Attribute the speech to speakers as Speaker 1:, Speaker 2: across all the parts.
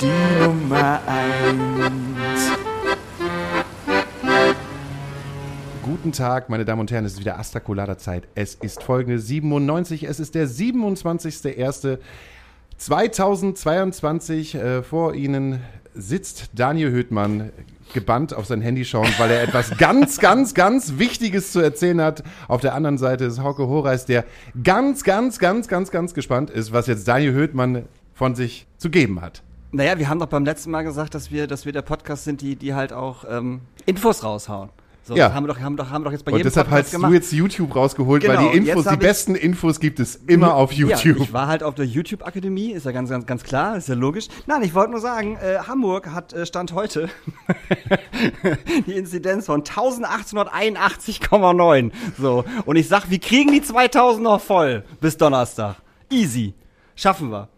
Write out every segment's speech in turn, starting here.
Speaker 1: die Nummer eins.
Speaker 2: Guten Tag, meine Damen und Herren, es ist wieder Astra Colada Zeit. Es ist Folge 97, es ist der 27.01.2022. Äh, vor Ihnen sitzt Daniel Höhtmann gebannt auf sein Handy schauen, weil er etwas ganz, ganz, ganz Wichtiges zu erzählen hat. Auf der anderen Seite ist Hauke Horeis, der ganz, ganz, ganz, ganz, ganz gespannt ist, was jetzt Daniel Höhtmann von sich zu geben hat.
Speaker 3: Naja, wir haben doch beim letzten Mal gesagt, dass wir, dass wir der Podcast sind, die, die halt auch ähm, Infos raushauen. So,
Speaker 2: Ja.
Speaker 3: haben wir doch, haben wir doch, haben wir doch jetzt bei
Speaker 2: Und
Speaker 3: jedem
Speaker 2: deshalb
Speaker 3: Podcast
Speaker 2: hast
Speaker 3: gemacht.
Speaker 2: du jetzt YouTube rausgeholt, weil
Speaker 3: Genau,
Speaker 2: die Infos,
Speaker 3: jetzt
Speaker 2: die besten Infos gibt es immer auf YouTube.
Speaker 3: Ja, ich war halt auf der YouTube-Akademie, ist ja ganz, ganz, ganz klar, ist ja logisch. Nein, ich wollte nur sagen, äh, Hamburg hat äh, Stand heute die Inzidenz von 1881,9. So, und ich sag, wir kriegen die 2000 noch voll bis Donnerstag. Easy. Schaffen wir.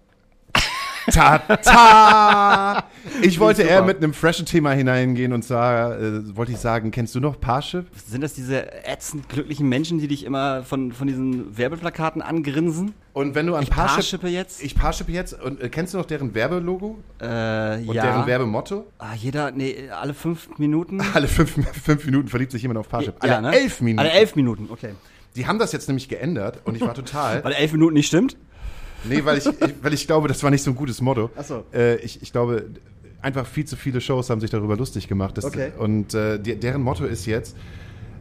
Speaker 2: Ta, ta. Ich wollte eher mit einem freshen Thema hineingehen und zwar äh, wollte ich sagen, kennst du noch Parship?
Speaker 3: Sind das diese ätzend glücklichen Menschen, die dich immer von, von diesen Werbeplakaten angrinsen?
Speaker 2: Und wenn du an
Speaker 3: Ich
Speaker 2: Parship,
Speaker 3: Parshippe jetzt?
Speaker 2: ich Parship jetzt und äh, kennst du noch deren Werbelogo
Speaker 3: Äh,
Speaker 2: und
Speaker 3: ja.
Speaker 2: deren Werbemotto?
Speaker 3: ah, jeder, nee, alle fünf Minuten.
Speaker 2: Alle fünf, fünf Minuten verliebt sich jemand auf Parship. Alle
Speaker 3: Ja, ne?
Speaker 2: elf Minuten.
Speaker 3: Alle elf Minuten, okay.
Speaker 2: Die haben das jetzt nämlich geändert und ich war total.
Speaker 3: Weil elf Minuten nicht stimmt?
Speaker 2: Nee, weil ich, ich, weil ich glaube, das war nicht so ein gutes Motto.
Speaker 3: Ach so.
Speaker 2: Äh, ich, ich glaube, einfach viel zu viele Shows haben sich darüber lustig gemacht. Das,
Speaker 3: Okay.
Speaker 2: Und äh, die, deren Motto ist jetzt: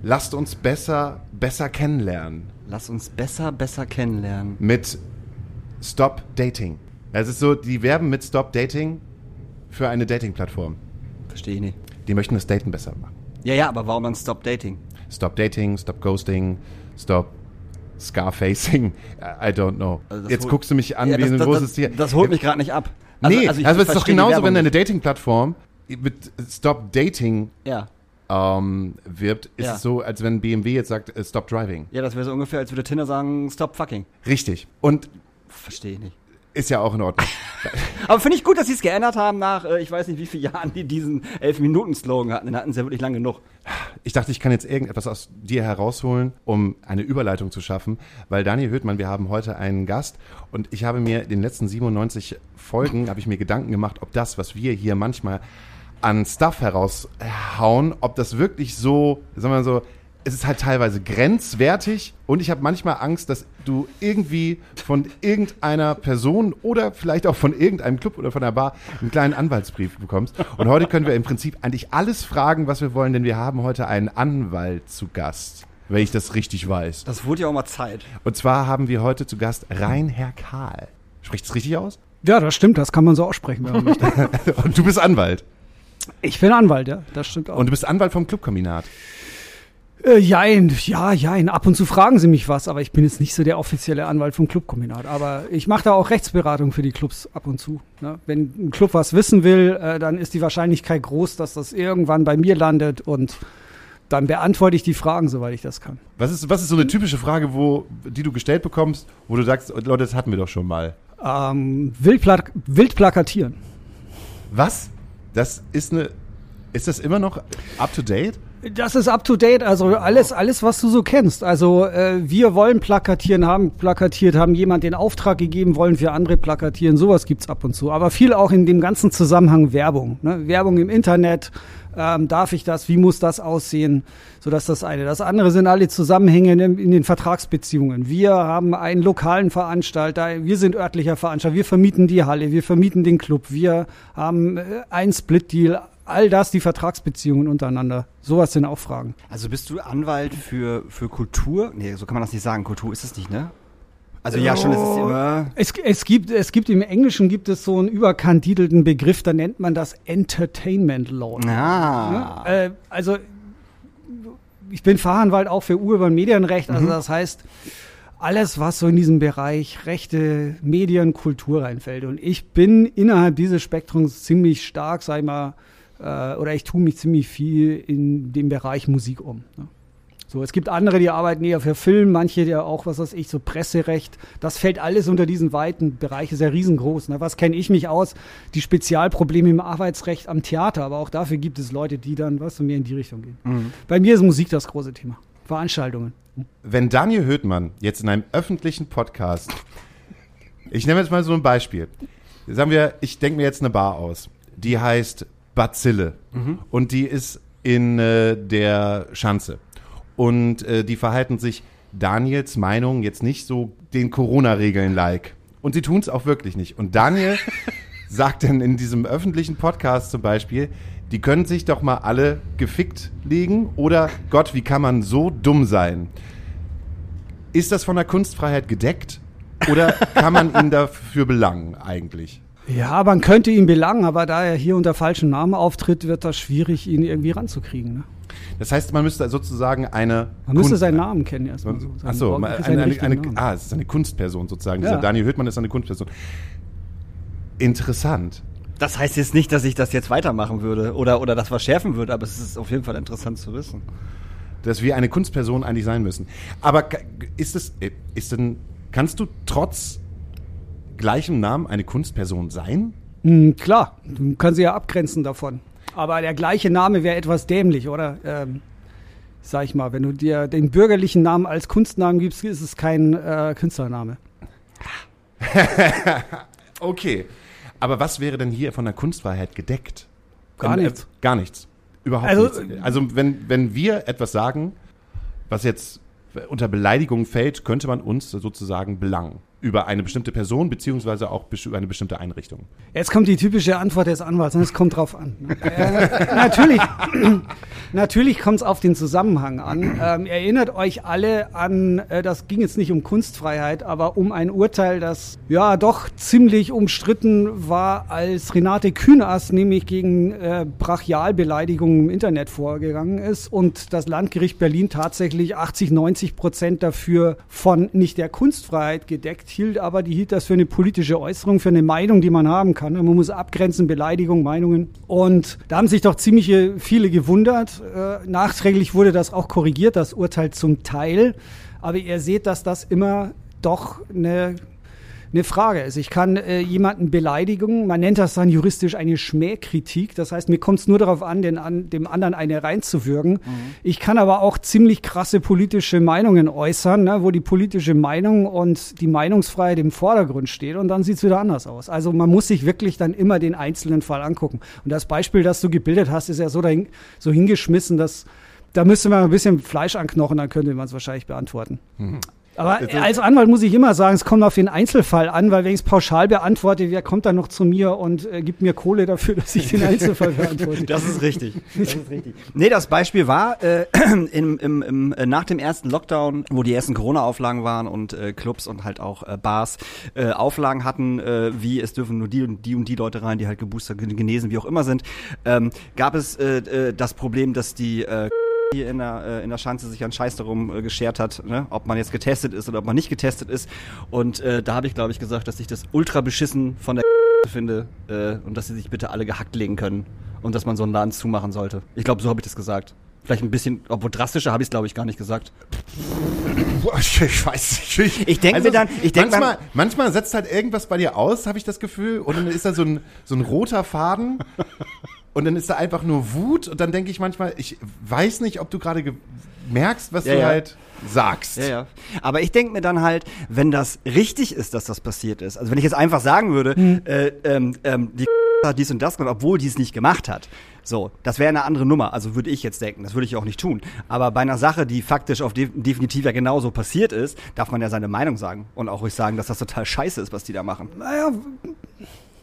Speaker 2: Lasst uns besser, besser kennenlernen.
Speaker 3: Lass uns besser, besser kennenlernen.
Speaker 2: mit Stop Dating. Es ist so, die werben mit Stop Dating für eine Dating-Plattform.
Speaker 3: Verstehe ich nicht.
Speaker 2: Die möchten das Daten besser machen.
Speaker 3: Ja, ja, aber warum dann Stop Dating?
Speaker 2: Stop Dating, Stop Ghosting, Stop Scarfacing. I don't know.
Speaker 3: Also das
Speaker 2: Jetzt guckst du mich an
Speaker 3: Ja,
Speaker 2: wie
Speaker 3: das,
Speaker 2: ein
Speaker 3: das,
Speaker 2: großes
Speaker 3: das,
Speaker 2: Tier.
Speaker 3: das holt mich gerade nicht ab.
Speaker 2: nee, also,
Speaker 3: ich- ich
Speaker 2: es ist doch genauso, wenn eine. Dating-Plattform mit Stop Dating
Speaker 3: Ja.
Speaker 2: ähm, wirbt, ist
Speaker 3: Ja.
Speaker 2: es so, als wenn BMW jetzt sagt, äh, Stop Driving.
Speaker 3: Ja, das wäre so ungefähr, als würde Tinder sagen, Stop fucking.
Speaker 2: Richtig. Und
Speaker 3: Verstehe ich nicht.
Speaker 2: Ist ja auch in Ordnung.
Speaker 3: Aber finde ich gut, dass sie es geändert haben nach, äh, ich weiß nicht wie viele Jahren die diesen 11-Minuten-Slogan hatten. Den hatten sie ja wirklich lang genug.
Speaker 2: Ich dachte, ich kann jetzt irgendetwas aus dir herausholen, um eine Überleitung zu schaffen, weil Daniel Höhtmann, wir haben heute einen Gast und ich habe mir in den letzten 97 Folgen, habe ich mir Gedanken gemacht, ob das, was wir hier manchmal an Stuff heraushauen, ob das wirklich so, sagen wir mal so, es ist halt teilweise grenzwertig und ich habe manchmal Angst, dass du irgendwie von irgendeiner Person oder vielleicht auch von irgendeinem Club oder von der Bar einen kleinen Anwaltsbrief bekommst. Und heute können wir im Prinzip eigentlich alles fragen, was wir wollen, denn wir haben heute einen Anwalt zu Gast, wenn ich das richtig weiß.
Speaker 3: Das wurde ja auch mal Zeit.
Speaker 2: Und zwar haben wir heute zu Gast Reinherr Kahl. Spricht es richtig aus?
Speaker 4: Ja, das stimmt, das kann man so aussprechen, wenn man möchte.
Speaker 2: Und du bist Anwalt.
Speaker 4: Ich bin Anwalt, ja, das stimmt auch.
Speaker 2: Und du bist Anwalt vom Clubkombinat.
Speaker 4: Äh, jein, ja, jein. Ab und zu fragen sie mich was, aber ich bin jetzt nicht so der offizielle Anwalt vom Clubkombinat. Aber ich mache da auch Rechtsberatung für die Clubs ab und zu. Ne? Wenn ein Club was wissen will, äh, dann ist die Wahrscheinlichkeit groß, dass das irgendwann bei mir landet und dann beantworte ich die Fragen, soweit ich das kann.
Speaker 2: Was ist, was ist so eine typische Frage, wo, die du gestellt bekommst, wo du sagst, Leute, das hatten wir doch schon mal?
Speaker 4: Ähm, wild, plak wild plakatieren.
Speaker 2: Was? Das ist eine. Ist das immer noch up to date?
Speaker 4: Das ist up to date, also alles, alles, was du so kennst. Also äh, wir wollen plakatieren, haben plakatiert, haben jemand den Auftrag gegeben, wollen für andere plakatieren. Sowas gibt's ab und zu. Aber viel auch in dem ganzen Zusammenhang Werbung. Ne? Werbung im Internet. Ähm, darf ich das? Wie muss das aussehen? So dass das eine. Das andere sind alle Zusammenhänge in, in den Vertragsbeziehungen. Wir haben einen lokalen Veranstalter, wir sind örtlicher Veranstalter, wir vermieten die Halle, wir vermieten den Club, wir haben äh, einen Split-Deal. All das, die Vertragsbeziehungen untereinander. Sowas sind auch Fragen.
Speaker 3: Also bist du Anwalt für, für Kultur? Nee, so kann man das nicht sagen. Kultur ist es nicht, ne? Also ja, schon, es ist immer.
Speaker 4: Es, es, gibt, es gibt im Englischen gibt es so einen überkandidelten Begriff, da nennt man das Entertainment Law.
Speaker 3: Ah.
Speaker 4: Ne? Äh, also ich bin Fachanwalt auch für Urban Medienrecht, also das heißt, alles, was so in diesem Bereich rechte Medien, Kultur reinfällt. Und ich bin innerhalb dieses Spektrums ziemlich stark, sag ich mal, äh, oder ich tue mich ziemlich viel in dem Bereich Musik um. Ne? So, es gibt andere, die arbeiten eher für Film, manche ja auch, was weiß ich, so Presserecht. Das fällt alles unter diesen weiten Bereich, ist ja riesengroß. Ne? Was kenne ich mich aus? Die Spezialprobleme im Arbeitsrecht am Theater, aber auch dafür gibt es Leute, die dann, was, mehr in die Richtung gehen. Mhm. Bei mir ist Musik das große Thema. Veranstaltungen.
Speaker 2: Wenn Daniel Höhtmann jetzt in einem öffentlichen Podcast, ich nehme jetzt mal so ein Beispiel, sagen wir, ich denke mir jetzt eine Bar aus, die heißt Bazille mhm. und die ist in äh, der Schanze und äh, die verhalten sich Daniels Meinung jetzt nicht so den Corona-Regeln like. Und sie tun es auch wirklich nicht. Und Daniel sagt dann in diesem öffentlichen Podcast zum Beispiel, die können sich doch mal alle gefickt legen oder Gott, wie kann man so dumm sein? Ist das von der Kunstfreiheit gedeckt oder kann man ihn dafür belangen eigentlich?
Speaker 4: Ja, man könnte ihn belangen, aber da er hier unter falschem Namen auftritt, wird das schwierig, ihn irgendwie ranzukriegen. Ne?
Speaker 2: Das heißt, man müsste sozusagen eine.
Speaker 4: Man müsste seinen Namen kennen erstmal.
Speaker 2: So. Achso, eine, eine, eine, ah, es ist eine Kunstperson sozusagen. Ja. Daniel Hüttmann ist eine Kunstperson. Interessant.
Speaker 3: Das heißt jetzt nicht, dass ich das jetzt weitermachen würde oder, oder das verschärfen würde, aber es ist auf jeden Fall interessant zu wissen.
Speaker 2: Dass wir eine Kunstperson eigentlich sein müssen. Aber ist es, äh, ist denn, kannst du trotz gleichem Namen eine Kunstperson sein?
Speaker 4: Mhm, klar, du kannst sie ja abgrenzen davon. Aber der gleiche Name wäre etwas dämlich, oder? Ähm, sag ich mal, wenn du dir den bürgerlichen Namen als Kunstnamen gibst, ist es kein äh, Künstlername.
Speaker 2: okay. Aber was wäre denn hier von der Kunstfreiheit gedeckt?
Speaker 4: Gar wenn, nichts. Äh,
Speaker 2: gar nichts. Überhaupt also, nichts. Also wenn, wenn wir etwas sagen, was jetzt unter Beleidigung fällt, könnte man uns sozusagen belangen über eine bestimmte Person beziehungsweise auch über eine bestimmte Einrichtung.
Speaker 4: Jetzt kommt die typische Antwort des Anwalts, und es kommt drauf an. Ne? äh, natürlich natürlich kommt es auf den Zusammenhang an. Ähm, erinnert euch alle an, äh, das ging jetzt nicht um Kunstfreiheit, aber um ein Urteil, das ja doch ziemlich umstritten war, als Renate Kühners nämlich gegen äh, Brachialbeleidigungen im Internet vorgegangen ist und das Landgericht Berlin tatsächlich 80, 90 Prozent dafür von nicht der Kunstfreiheit gedeckt hielt, aber die hielt das für eine politische Äußerung, für eine Meinung, die man haben kann. Man muss abgrenzen, Beleidigung, Meinungen. Und da haben sich doch ziemlich viele gewundert. Äh, nachträglich wurde das auch korrigiert, das Urteil zum Teil. Aber ihr seht, dass das immer doch eine eine Frage ist. Ich kann äh, jemanden beleidigen, man nennt das dann juristisch eine Schmähkritik. Das heißt, mir kommt es nur darauf an, den, an, dem anderen eine reinzuwürgen. Mhm. Ich kann aber auch ziemlich krasse politische Meinungen äußern, ne, wo die politische Meinung und die Meinungsfreiheit im Vordergrund steht und dann sieht es wieder anders aus. Also man muss sich wirklich dann immer den einzelnen Fall angucken. Und das Beispiel, das du gebildet hast, ist ja so, dahin, so hingeschmissen, dass da müsste man ein bisschen Fleisch anknochen, dann könnte man es wahrscheinlich beantworten. Mhm. Aber als Anwalt muss ich immer sagen, es kommt auf den Einzelfall an, weil wenn ich es pauschal beantworte, wer kommt dann noch zu mir und äh, gibt mir Kohle dafür, dass ich den Einzelfall beantworte?
Speaker 3: das ist richtig. Das ist richtig. Nee, das Beispiel war äh, im, im, im, äh, nach dem ersten Lockdown, wo die ersten Corona-Auflagen waren und äh, Clubs und halt auch äh, Bars äh, Auflagen hatten, wie es dürfen nur die und die und die Leute rein, die halt geboostert, genesen, wie auch immer sind, ähm, gab es das Problem, dass die hier in der, äh, in der Schanze sich ein Scheiß darum äh, geschert hat, ne? ob man jetzt getestet ist oder ob man nicht getestet ist. Und äh, da habe ich, glaube ich, gesagt, dass ich das ultra beschissen von der finde äh, und dass sie sich bitte alle gehackt legen können und dass man so einen Laden zumachen sollte. Ich glaube, so habe ich das gesagt. Vielleicht ein bisschen, obwohl drastischer habe ich es, glaube ich, gar nicht gesagt.
Speaker 2: Ich weiß nicht.
Speaker 3: Ich denke also, mir dann, ich denke
Speaker 2: manchmal, manchmal setzt halt irgendwas bei dir aus, habe ich das Gefühl, und dann ist da so ein, so ein roter Faden und dann ist da einfach nur Wut und dann denke ich manchmal, ich weiß nicht, ob du gerade merkst, was ja, du ja. halt sagst.
Speaker 3: Ja, ja. Aber ich denke mir dann halt, wenn das richtig ist, dass das passiert ist, also wenn ich jetzt einfach sagen würde, hm. äh, ähm, ähm, die hat dies und das gemacht, obwohl die es nicht gemacht hat. So, das wäre eine andere Nummer, also würde ich jetzt denken, das würde ich auch nicht tun. Aber bei einer Sache, die faktisch auf de definitiv ja genauso passiert ist, darf man ja seine Meinung sagen und auch ruhig sagen, dass das total scheiße ist, was die da machen.
Speaker 4: Naja,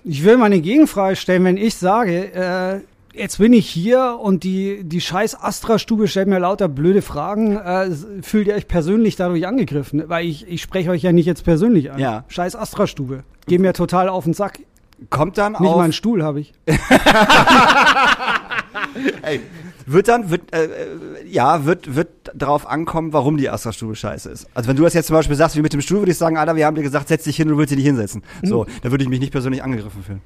Speaker 4: ich will mal eine Gegenfrage stellen, wenn ich sage, äh, jetzt bin ich hier und die, die scheiß Astra-Stube stellt mir lauter blöde Fragen, äh, fühlt ihr euch persönlich dadurch angegriffen? Weil ich, ich spreche euch ja nicht jetzt persönlich an.
Speaker 3: Ja.
Speaker 4: Scheiß Astra-Stube. Geh mir total auf den Sack.
Speaker 3: Kommt dann
Speaker 4: Nicht mal einen Stuhl habe ich.
Speaker 2: Ey,
Speaker 3: Wird dann, wird, äh, äh, ja, wird, wird darauf ankommen, warum die Astra-Stube scheiße ist. Also wenn du das jetzt zum Beispiel sagst, wie mit dem Stuhl, würde ich sagen, Alter, wir haben dir gesagt, setz dich hin, du willst dich nicht hinsetzen. So, da würde ich mich nicht persönlich angegriffen fühlen.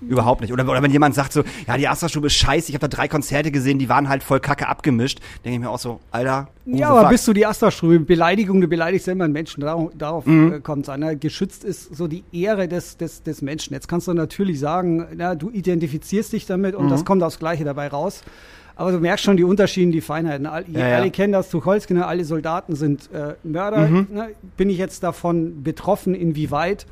Speaker 3: Überhaupt nicht. Oder, oder wenn jemand sagt so, ja, die Astra-Stube ist scheiße, ich habe da drei Konzerte gesehen, die waren halt voll kacke abgemischt, denke ich mir auch so, Alter,
Speaker 4: Ja, aber
Speaker 3: fuck?
Speaker 4: bist du die Astra-Strube? Beleidigung, du beleidigst immer einen Menschen. Darauf, darauf äh, kommt es an. Ne? Geschützt ist so die Ehre des, des, des Menschen. Jetzt kannst du natürlich sagen, na, du identifizierst dich damit und das kommt aufs Gleiche dabei raus. Aber du merkst schon die Unterschiede, die Feinheiten. All,
Speaker 3: Ja, ja.
Speaker 4: Alle kennen das Tucholsky, ne? alle Soldaten sind äh, Mörder. Ne? Bin ich jetzt davon betroffen, inwieweit?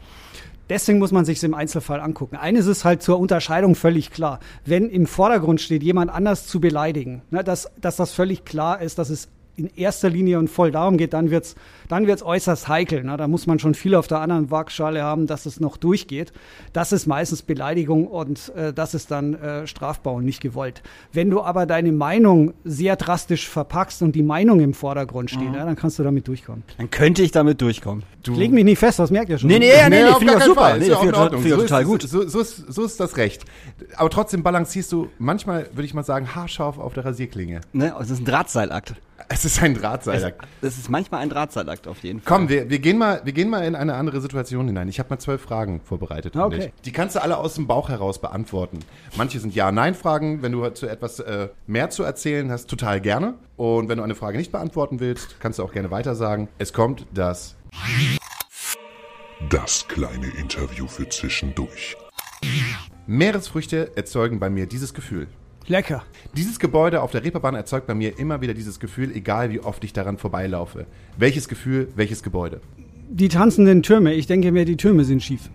Speaker 4: Deswegen muss man sich im Einzelfall angucken. Eines ist halt zur Unterscheidung völlig klar. Wenn im Vordergrund steht, jemand anders zu beleidigen, ne, dass, dass das völlig klar ist, dass es in erster Linie und voll darum geht, dann wird's, dann wird's äußerst heikel. Ne? Da muss man schon viel auf der anderen Waagschale haben, dass es noch durchgeht. Das ist meistens Beleidigung und äh, das ist dann äh, strafbar und nicht gewollt. Wenn du aber deine Meinung sehr drastisch verpackst und die Meinung im Vordergrund steht, ja, dann kannst du damit durchkommen.
Speaker 3: Dann könnte ich damit durchkommen.
Speaker 4: Ich leg mich nicht fest, das merkt ihr schon.
Speaker 3: Nee, nee, nee, nee,
Speaker 2: auf
Speaker 3: finde ich super.
Speaker 2: Fall.
Speaker 3: Nee,
Speaker 2: Ist ja auch in
Speaker 3: ich
Speaker 2: Ordnung. So ist-
Speaker 3: total gut.
Speaker 2: So, so, ist, so ist das Recht. Aber trotzdem balancierst du manchmal, würde ich mal sagen, haarscharf auf der Rasierklinge.
Speaker 3: Ne? Das ist ein Drahtseilakt.
Speaker 2: Es ist ein Drahtseilakt.
Speaker 3: Das ist manchmal ein Drahtseilakt auf jeden Fall.
Speaker 2: Komm, wir, wir, gehen mal, wir gehen mal in eine andere Situation hinein. Ich habe mal zwölf Fragen vorbereitet.
Speaker 4: Okay.
Speaker 2: dich. Die kannst du alle aus dem Bauch heraus beantworten. Manche sind Ja-Nein-Fragen. Wenn du zu etwas äh, mehr zu erzählen hast, total gerne. Und wenn du eine Frage nicht beantworten willst, kannst du auch gerne weiter sagen. Es kommt das.
Speaker 5: Das kleine Interview für zwischendurch.
Speaker 2: Meeresfrüchte erzeugen bei mir dieses Gefühl.
Speaker 4: Lecker.
Speaker 2: Dieses Gebäude auf der Reeperbahn erzeugt bei mir immer wieder dieses Gefühl, egal wie oft ich daran vorbeilaufe. Welches Gefühl, welches Gebäude?
Speaker 4: Die tanzenden Türme. Ich denke mir, die Türme sind schief.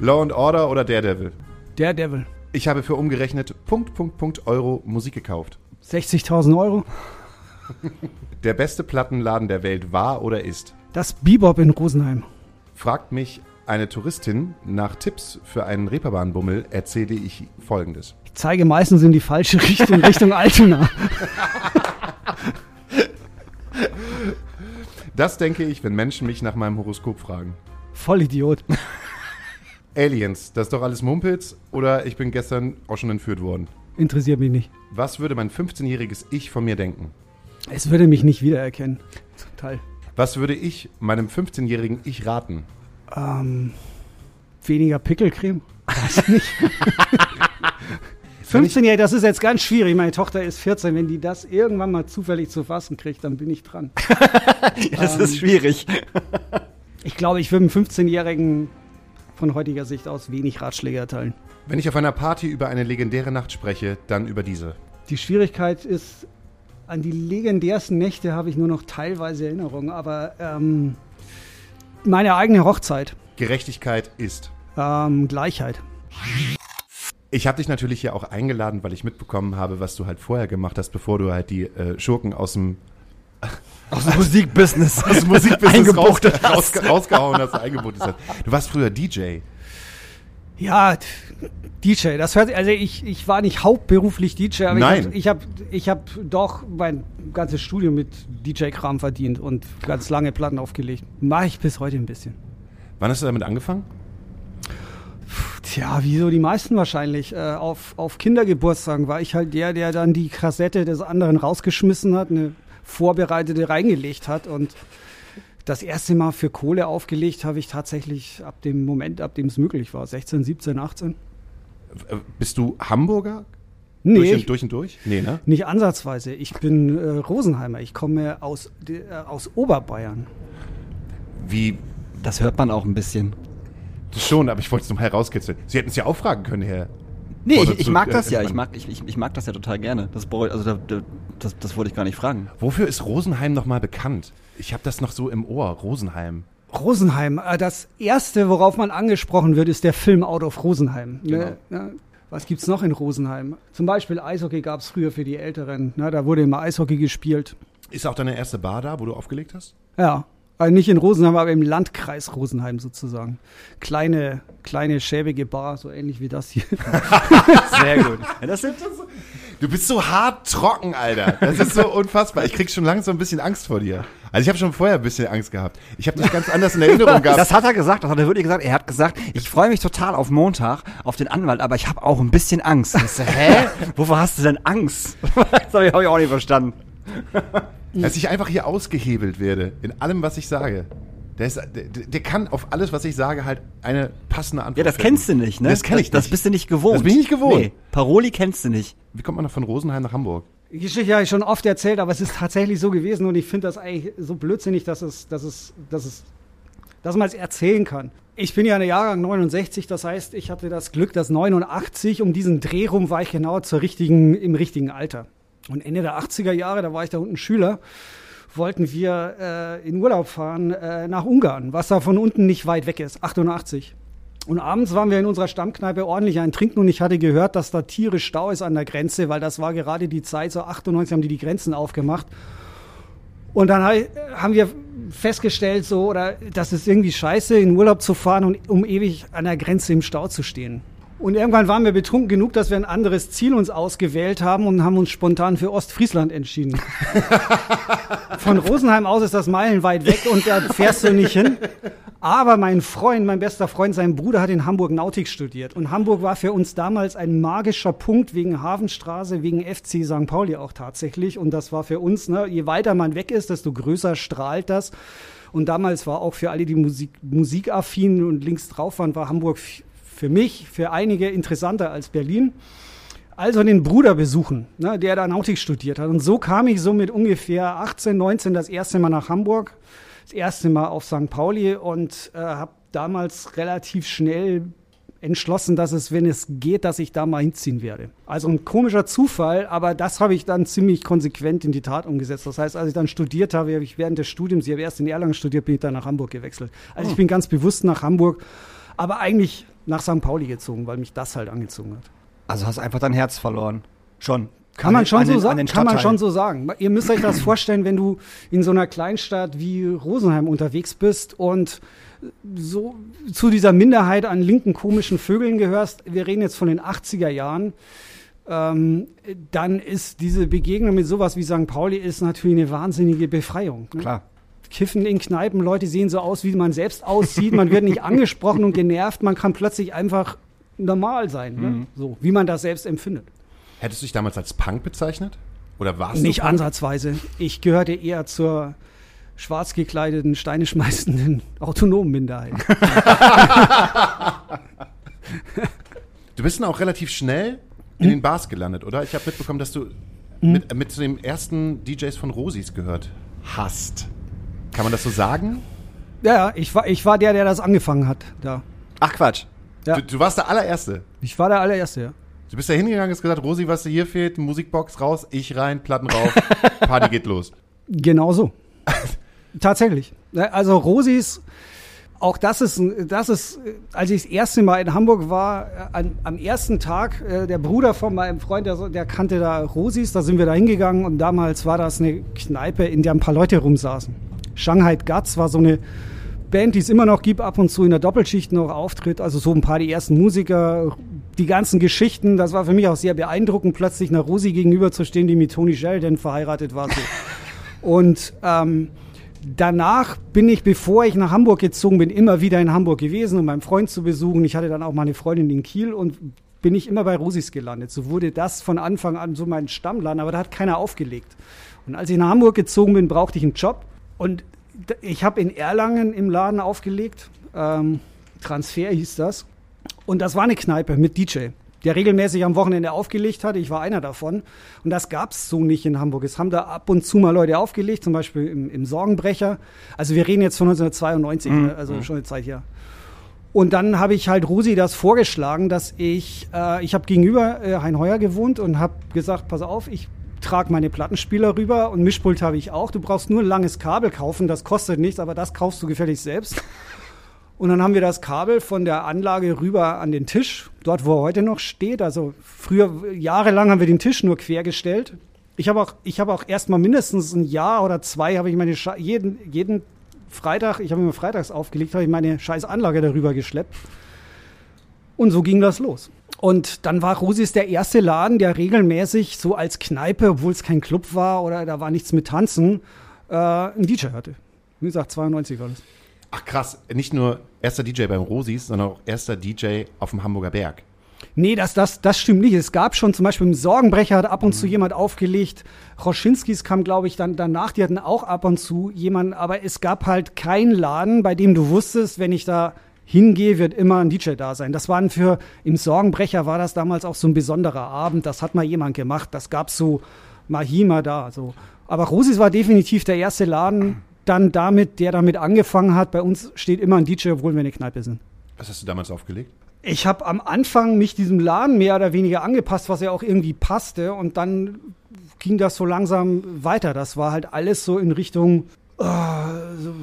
Speaker 2: Law and Order oder Daredevil?
Speaker 4: Der Devil.
Speaker 2: Ich habe für umgerechnet Punkt, Punkt, Punkt Euro Musik gekauft.
Speaker 4: 60.000 Euro.
Speaker 2: Der beste Plattenladen der Welt war oder ist?
Speaker 4: Das Bebop in Rosenheim.
Speaker 2: Fragt mich eine Touristin nach Tipps für einen Reeperbahnbummel, erzähle ich folgendes.
Speaker 4: Ich zeige meistens in die falsche Richtung, Richtung Altona.
Speaker 2: Das denke ich, wenn Menschen mich nach meinem Horoskop fragen.
Speaker 4: Voll Idiot.
Speaker 2: Aliens, das ist doch alles Mumpels oder ich bin gestern auch schon entführt worden.
Speaker 4: Interessiert mich nicht.
Speaker 2: Was würde mein 15-jähriges Ich von mir denken?
Speaker 4: Es würde mich nicht wiedererkennen. Zum Teil.
Speaker 2: Was würde ich meinem 15-jährigen Ich raten?
Speaker 4: Ähm, weniger Pickelcreme? Weiß ich nicht.
Speaker 2: Wenn ich-
Speaker 4: 15 Jahre, das ist jetzt ganz schwierig. Meine Tochter ist 14. Wenn die das irgendwann mal zufällig zu fassen kriegt, dann bin ich dran.
Speaker 3: Das ist schwierig.
Speaker 4: Ich glaube, ich würde einem 15-Jährigen von heutiger Sicht aus wenig Ratschläge erteilen.
Speaker 2: Wenn ich auf einer Party über eine legendäre Nacht spreche, dann über diese.
Speaker 4: Die Schwierigkeit ist, an die legendärsten Nächte habe ich nur noch teilweise Erinnerungen, aber ähm, meine eigene Hochzeit,
Speaker 2: Gerechtigkeit ist.
Speaker 4: ähm, Gleichheit.
Speaker 2: Ich habe dich natürlich hier auch eingeladen, weil ich mitbekommen habe, was du halt vorher gemacht hast, bevor du halt die äh, Schurken aus dem,
Speaker 3: Aus dem Musikbusiness.
Speaker 2: aus dem Musikbusiness raus, raus, rausgehauen hast, eingebuchtet hast. Du warst früher DJ.
Speaker 4: Ja, DJ, das hört also ich, ich war nicht hauptberuflich DJ, aber
Speaker 2: Nein.
Speaker 4: ich habe ich hab, ich hab doch mein ganzes Studium mit DJ-Kram verdient und ganz lange Platten aufgelegt. Mache ich bis heute ein bisschen.
Speaker 2: Wann hast du damit angefangen?
Speaker 4: Tja, wie so die meisten wahrscheinlich. Äh, auf, auf Kindergeburtstagen war ich halt der, der dann die Kassette des anderen rausgeschmissen hat, eine vorbereitete reingelegt hat und das erste Mal für Kohle aufgelegt habe ich tatsächlich ab dem Moment, ab dem es möglich war. 16, 17, 18.
Speaker 2: Äh, Bist du Hamburger?
Speaker 4: Nee,
Speaker 2: durch,
Speaker 4: ich,
Speaker 2: und, durch und durch? Nee, ne?
Speaker 4: nicht ansatzweise. Ich bin äh, Rosenheimer. Ich komme aus, äh, aus Oberbayern.
Speaker 2: Wie?
Speaker 3: Das hört man auch ein bisschen.
Speaker 2: Schon, aber ich wollte es noch herauskitzeln. Sie hätten es ja auch fragen können, Herr.
Speaker 3: Nee, ich, ich mag das ja. Ich mag, ich, ich, ich mag das ja total gerne. Das, also, da, da, das, das wollte ich gar nicht fragen.
Speaker 2: Wofür ist Rosenheim nochmal bekannt? Ich habe das noch so im Ohr, Rosenheim.
Speaker 4: Rosenheim. Äh, Das erste, worauf man angesprochen wird, ist der Film Out of Rosenheim. Ne? Ja, was gibt's noch in Rosenheim? Zum Beispiel Eishockey gab's früher für die Älteren. Ne? Da wurde immer Eishockey gespielt.
Speaker 2: Ist auch deine erste Bar da, wo du aufgelegt hast?
Speaker 4: Ja, also nicht in Rosenheim, aber im Landkreis Rosenheim sozusagen. Kleine, kleine schäbige Bar, so ähnlich wie das hier.
Speaker 3: Sehr gut. Das sind,
Speaker 2: Du bist so hart trocken, Alter. Das ist so unfassbar. Ich krieg schon langsam ein bisschen Angst vor dir. Also ich habe schon vorher ein bisschen Angst gehabt. Ich habe dich ganz anders in Erinnerung gehabt.
Speaker 3: Das hat er gesagt, das hat er wirklich gesagt. Er hat gesagt, ich freue mich total auf Montag, auf den Anwalt, aber ich habe auch ein bisschen Angst. Ich so, hä? Wovor hast du denn Angst? Das habe ich, hab ich auch nicht verstanden.
Speaker 2: Dass ich einfach hier ausgehebelt werde in allem, was ich sage. Der, ist, der, der kann auf alles, was ich sage, halt eine passende Antwort
Speaker 3: Ja, das
Speaker 2: finden.
Speaker 3: kennst du nicht, ne?
Speaker 2: Das kenn ich
Speaker 3: Das
Speaker 2: nicht.
Speaker 3: bist du nicht gewohnt.
Speaker 2: Das bin ich nicht gewohnt.
Speaker 3: Nee, Paroli kennst du nicht.
Speaker 2: Wie kommt man noch von Rosenheim nach Hamburg?
Speaker 4: Die Geschichte habe ich schon oft erzählt, aber es ist tatsächlich so gewesen und ich finde das eigentlich so blödsinnig, dass es, dass es, dass es, dass man es erzählen kann. Ich bin ja eine Jahrgang 69, das heißt, ich hatte das Glück, dass 89 um diesen Dreh rum war ich genau zur richtigen, im richtigen Alter. Und Ende der 80er Jahre, da war ich da unten Schüler, wollten wir äh, in Urlaub fahren äh, nach Ungarn, was da von unten nicht weit weg ist, 88. Und abends waren wir in unserer Stammkneipe ordentlich ein Trinken und ich hatte gehört, dass da tierisch Stau ist an der Grenze, weil das war gerade die Zeit, so 98 haben die die Grenzen aufgemacht. Und dann hab- haben wir festgestellt, so, oder das ist irgendwie scheiße, in Urlaub zu fahren und um ewig an der Grenze im Stau zu stehen. Und irgendwann waren wir betrunken genug, dass wir ein anderes Ziel uns ausgewählt haben und haben uns spontan für Ostfriesland entschieden. Von Rosenheim aus ist das meilenweit weg und da fährst du nicht hin. Aber mein Freund, mein bester Freund, sein Bruder hat in Hamburg Nautik studiert. Und Hamburg war für uns damals ein magischer Punkt wegen Hafenstraße, wegen FC St. Pauli auch tatsächlich. Und das war für uns, ne, je weiter man weg ist, desto größer strahlt das. Und damals war auch für alle, die Musik, musikaffin und links drauf waren, war Hamburg für mich, für einige interessanter als Berlin. Also den Bruder besuchen, ne, der da Nautik studiert hat. Und so kam ich so mit ungefähr 18, 19 das erste Mal nach Hamburg, das erste Mal auf St. Pauli und äh, habe damals relativ schnell entschlossen, dass es, wenn es geht, dass ich da mal hinziehen werde. Also ein komischer Zufall, aber das habe ich dann ziemlich konsequent in die Tat umgesetzt. Das heißt, als ich dann studiert habe, habe ich während des Studiums, ich habe erst in Erlangen studiert, bin ich dann nach Hamburg gewechselt. Also ich bin ganz bewusst nach Hamburg, aber eigentlich nach St. Pauli gezogen, weil mich das halt angezogen hat.
Speaker 3: Also hast einfach dein Herz verloren. Schon.
Speaker 4: Kann
Speaker 3: An
Speaker 4: man schon so
Speaker 3: den- an
Speaker 4: sagen. Kann man schon so sagen. Ihr müsst euch das vorstellen, wenn du in so einer Kleinstadt wie Rosenheim unterwegs bist und so zu dieser Minderheit an linken komischen Vögeln gehörst. Wir reden jetzt von den 80er Jahren. Ähm, dann ist diese Begegnung mit sowas wie St. Pauli ist natürlich eine wahnsinnige Befreiung. Ne?
Speaker 3: Klar.
Speaker 4: Kiffen in Kneipen, Leute sehen so aus, wie man selbst aussieht. Man wird nicht angesprochen und genervt. Man kann plötzlich einfach normal sein,
Speaker 3: Mhm.
Speaker 4: ne? so wie man das selbst empfindet.
Speaker 2: Hättest du dich damals als Punk bezeichnet? Oder warst
Speaker 4: Nicht
Speaker 2: du
Speaker 4: ansatzweise. Ich gehörte eher zur schwarz gekleideten, Steine schmeißenden autonomen Minderheit.
Speaker 2: Du bist dann auch relativ schnell in den Bars gelandet, oder? Ich habe mitbekommen, dass du mit, mit zu den ersten DJs von Rosis gehört hast. Kann man das so sagen?
Speaker 4: ja, ja, ich war, ich war der, der das angefangen hat. Da.
Speaker 3: Ach Quatsch.
Speaker 4: Ja.
Speaker 2: Du, du warst der allererste.
Speaker 4: Ich war der allererste, ja.
Speaker 2: Du bist da hingegangen, hast gesagt, Rosi, was dir hier fehlt, Musikbox raus, ich rein, Platten rauf, Party geht los.
Speaker 4: Genau so. Tatsächlich. Also Rosis, auch das ist, ein- das ist, als ich das erste Mal in Hamburg war, an, am ersten Tag, äh, der Bruder von meinem Freund, der, der kannte da Rosis, da sind wir da hingegangen und damals war das eine Kneipe, in der ein paar Leute rumsaßen. Shanghai Guts war so eine Band, die es immer noch gibt, ab und zu in der Doppelschicht noch auftritt, also so ein paar die ersten Musiker, die ganzen Geschichten, das war für mich auch sehr beeindruckend, plötzlich einer Rosi gegenüberzustehen, die mit Tony Sheridan verheiratet war. So. Und ähm, danach bin ich, bevor ich nach Hamburg gezogen bin, immer wieder in Hamburg gewesen, um meinen Freund zu besuchen. Ich hatte dann auch meine Freundin in Kiel und bin ich immer bei Rosis gelandet. So wurde das von Anfang an so mein Stammladen, aber da hat keiner aufgelegt. Und als ich nach Hamburg gezogen bin, brauchte ich einen Job. Und ich habe in Erlangen im Laden aufgelegt. Ähm, Transfer hieß das. Und das war eine Kneipe mit DJ, der regelmäßig am Wochenende aufgelegt hatte. Ich war einer davon. Und das gab's so nicht in Hamburg. Es haben da ab und zu mal Leute aufgelegt, zum Beispiel im, im Sorgenbrecher. Also wir reden jetzt von 1992, ne? also schon eine Zeit her. Und dann habe ich halt Rosi das vorgeschlagen, dass ich, äh, ich habe gegenüber äh, Hein Heuer gewohnt und habe gesagt, pass auf, ich trage meine Plattenspieler rüber und Mischpult habe ich auch. Du brauchst nur ein langes Kabel kaufen, das kostet nichts, aber das kaufst du gefälligst selbst. Und dann haben wir das Kabel von der Anlage rüber an den Tisch, dort wo er heute noch steht. Also früher, jahrelang haben wir den Tisch nur quergestellt. Ich habe auch, ich habe auch erst mal mindestens ein Jahr oder zwei, habe ich meine, Scha jeden, jeden Freitag, ich habe immer freitags aufgelegt, habe ich meine scheiß Anlage darüber geschleppt. Und so ging das los. Und dann war Rosis der erste Laden, der regelmäßig so als Kneipe, obwohl es kein Club war oder da war nichts mit Tanzen, äh, einen DJ hatte. Wie gesagt, 92 war das.
Speaker 2: Ach krass, nicht nur erster DJ beim Rosis, sondern auch erster DJ auf dem Hamburger Berg.
Speaker 4: Nee, das, das, das stimmt nicht. Es gab schon zum Beispiel im Sorgenbrecher hat ab und zu jemand aufgelegt. Roschinskis kam, glaube ich, dann danach. Die hatten auch ab und zu jemanden. Aber es gab halt keinen Laden, bei dem du wusstest, wenn ich da hingehe, wird immer ein DJ da sein. Das waren für, im Sorgenbrecher war das damals auch so ein besonderer Abend. Das hat mal jemand gemacht. Das gab so mal hier, mal da. So. Aber Rosis war definitiv der erste Laden, dann damit, der damit angefangen hat. Bei uns steht immer ein DJ, obwohl wir eine Kneipe sind.
Speaker 2: Was hast du damals aufgelegt?
Speaker 4: Ich habe am Anfang mich diesem Laden mehr oder weniger angepasst, was ja auch irgendwie passte. Und dann ging das so langsam weiter. Das war halt alles so in Richtung äh, so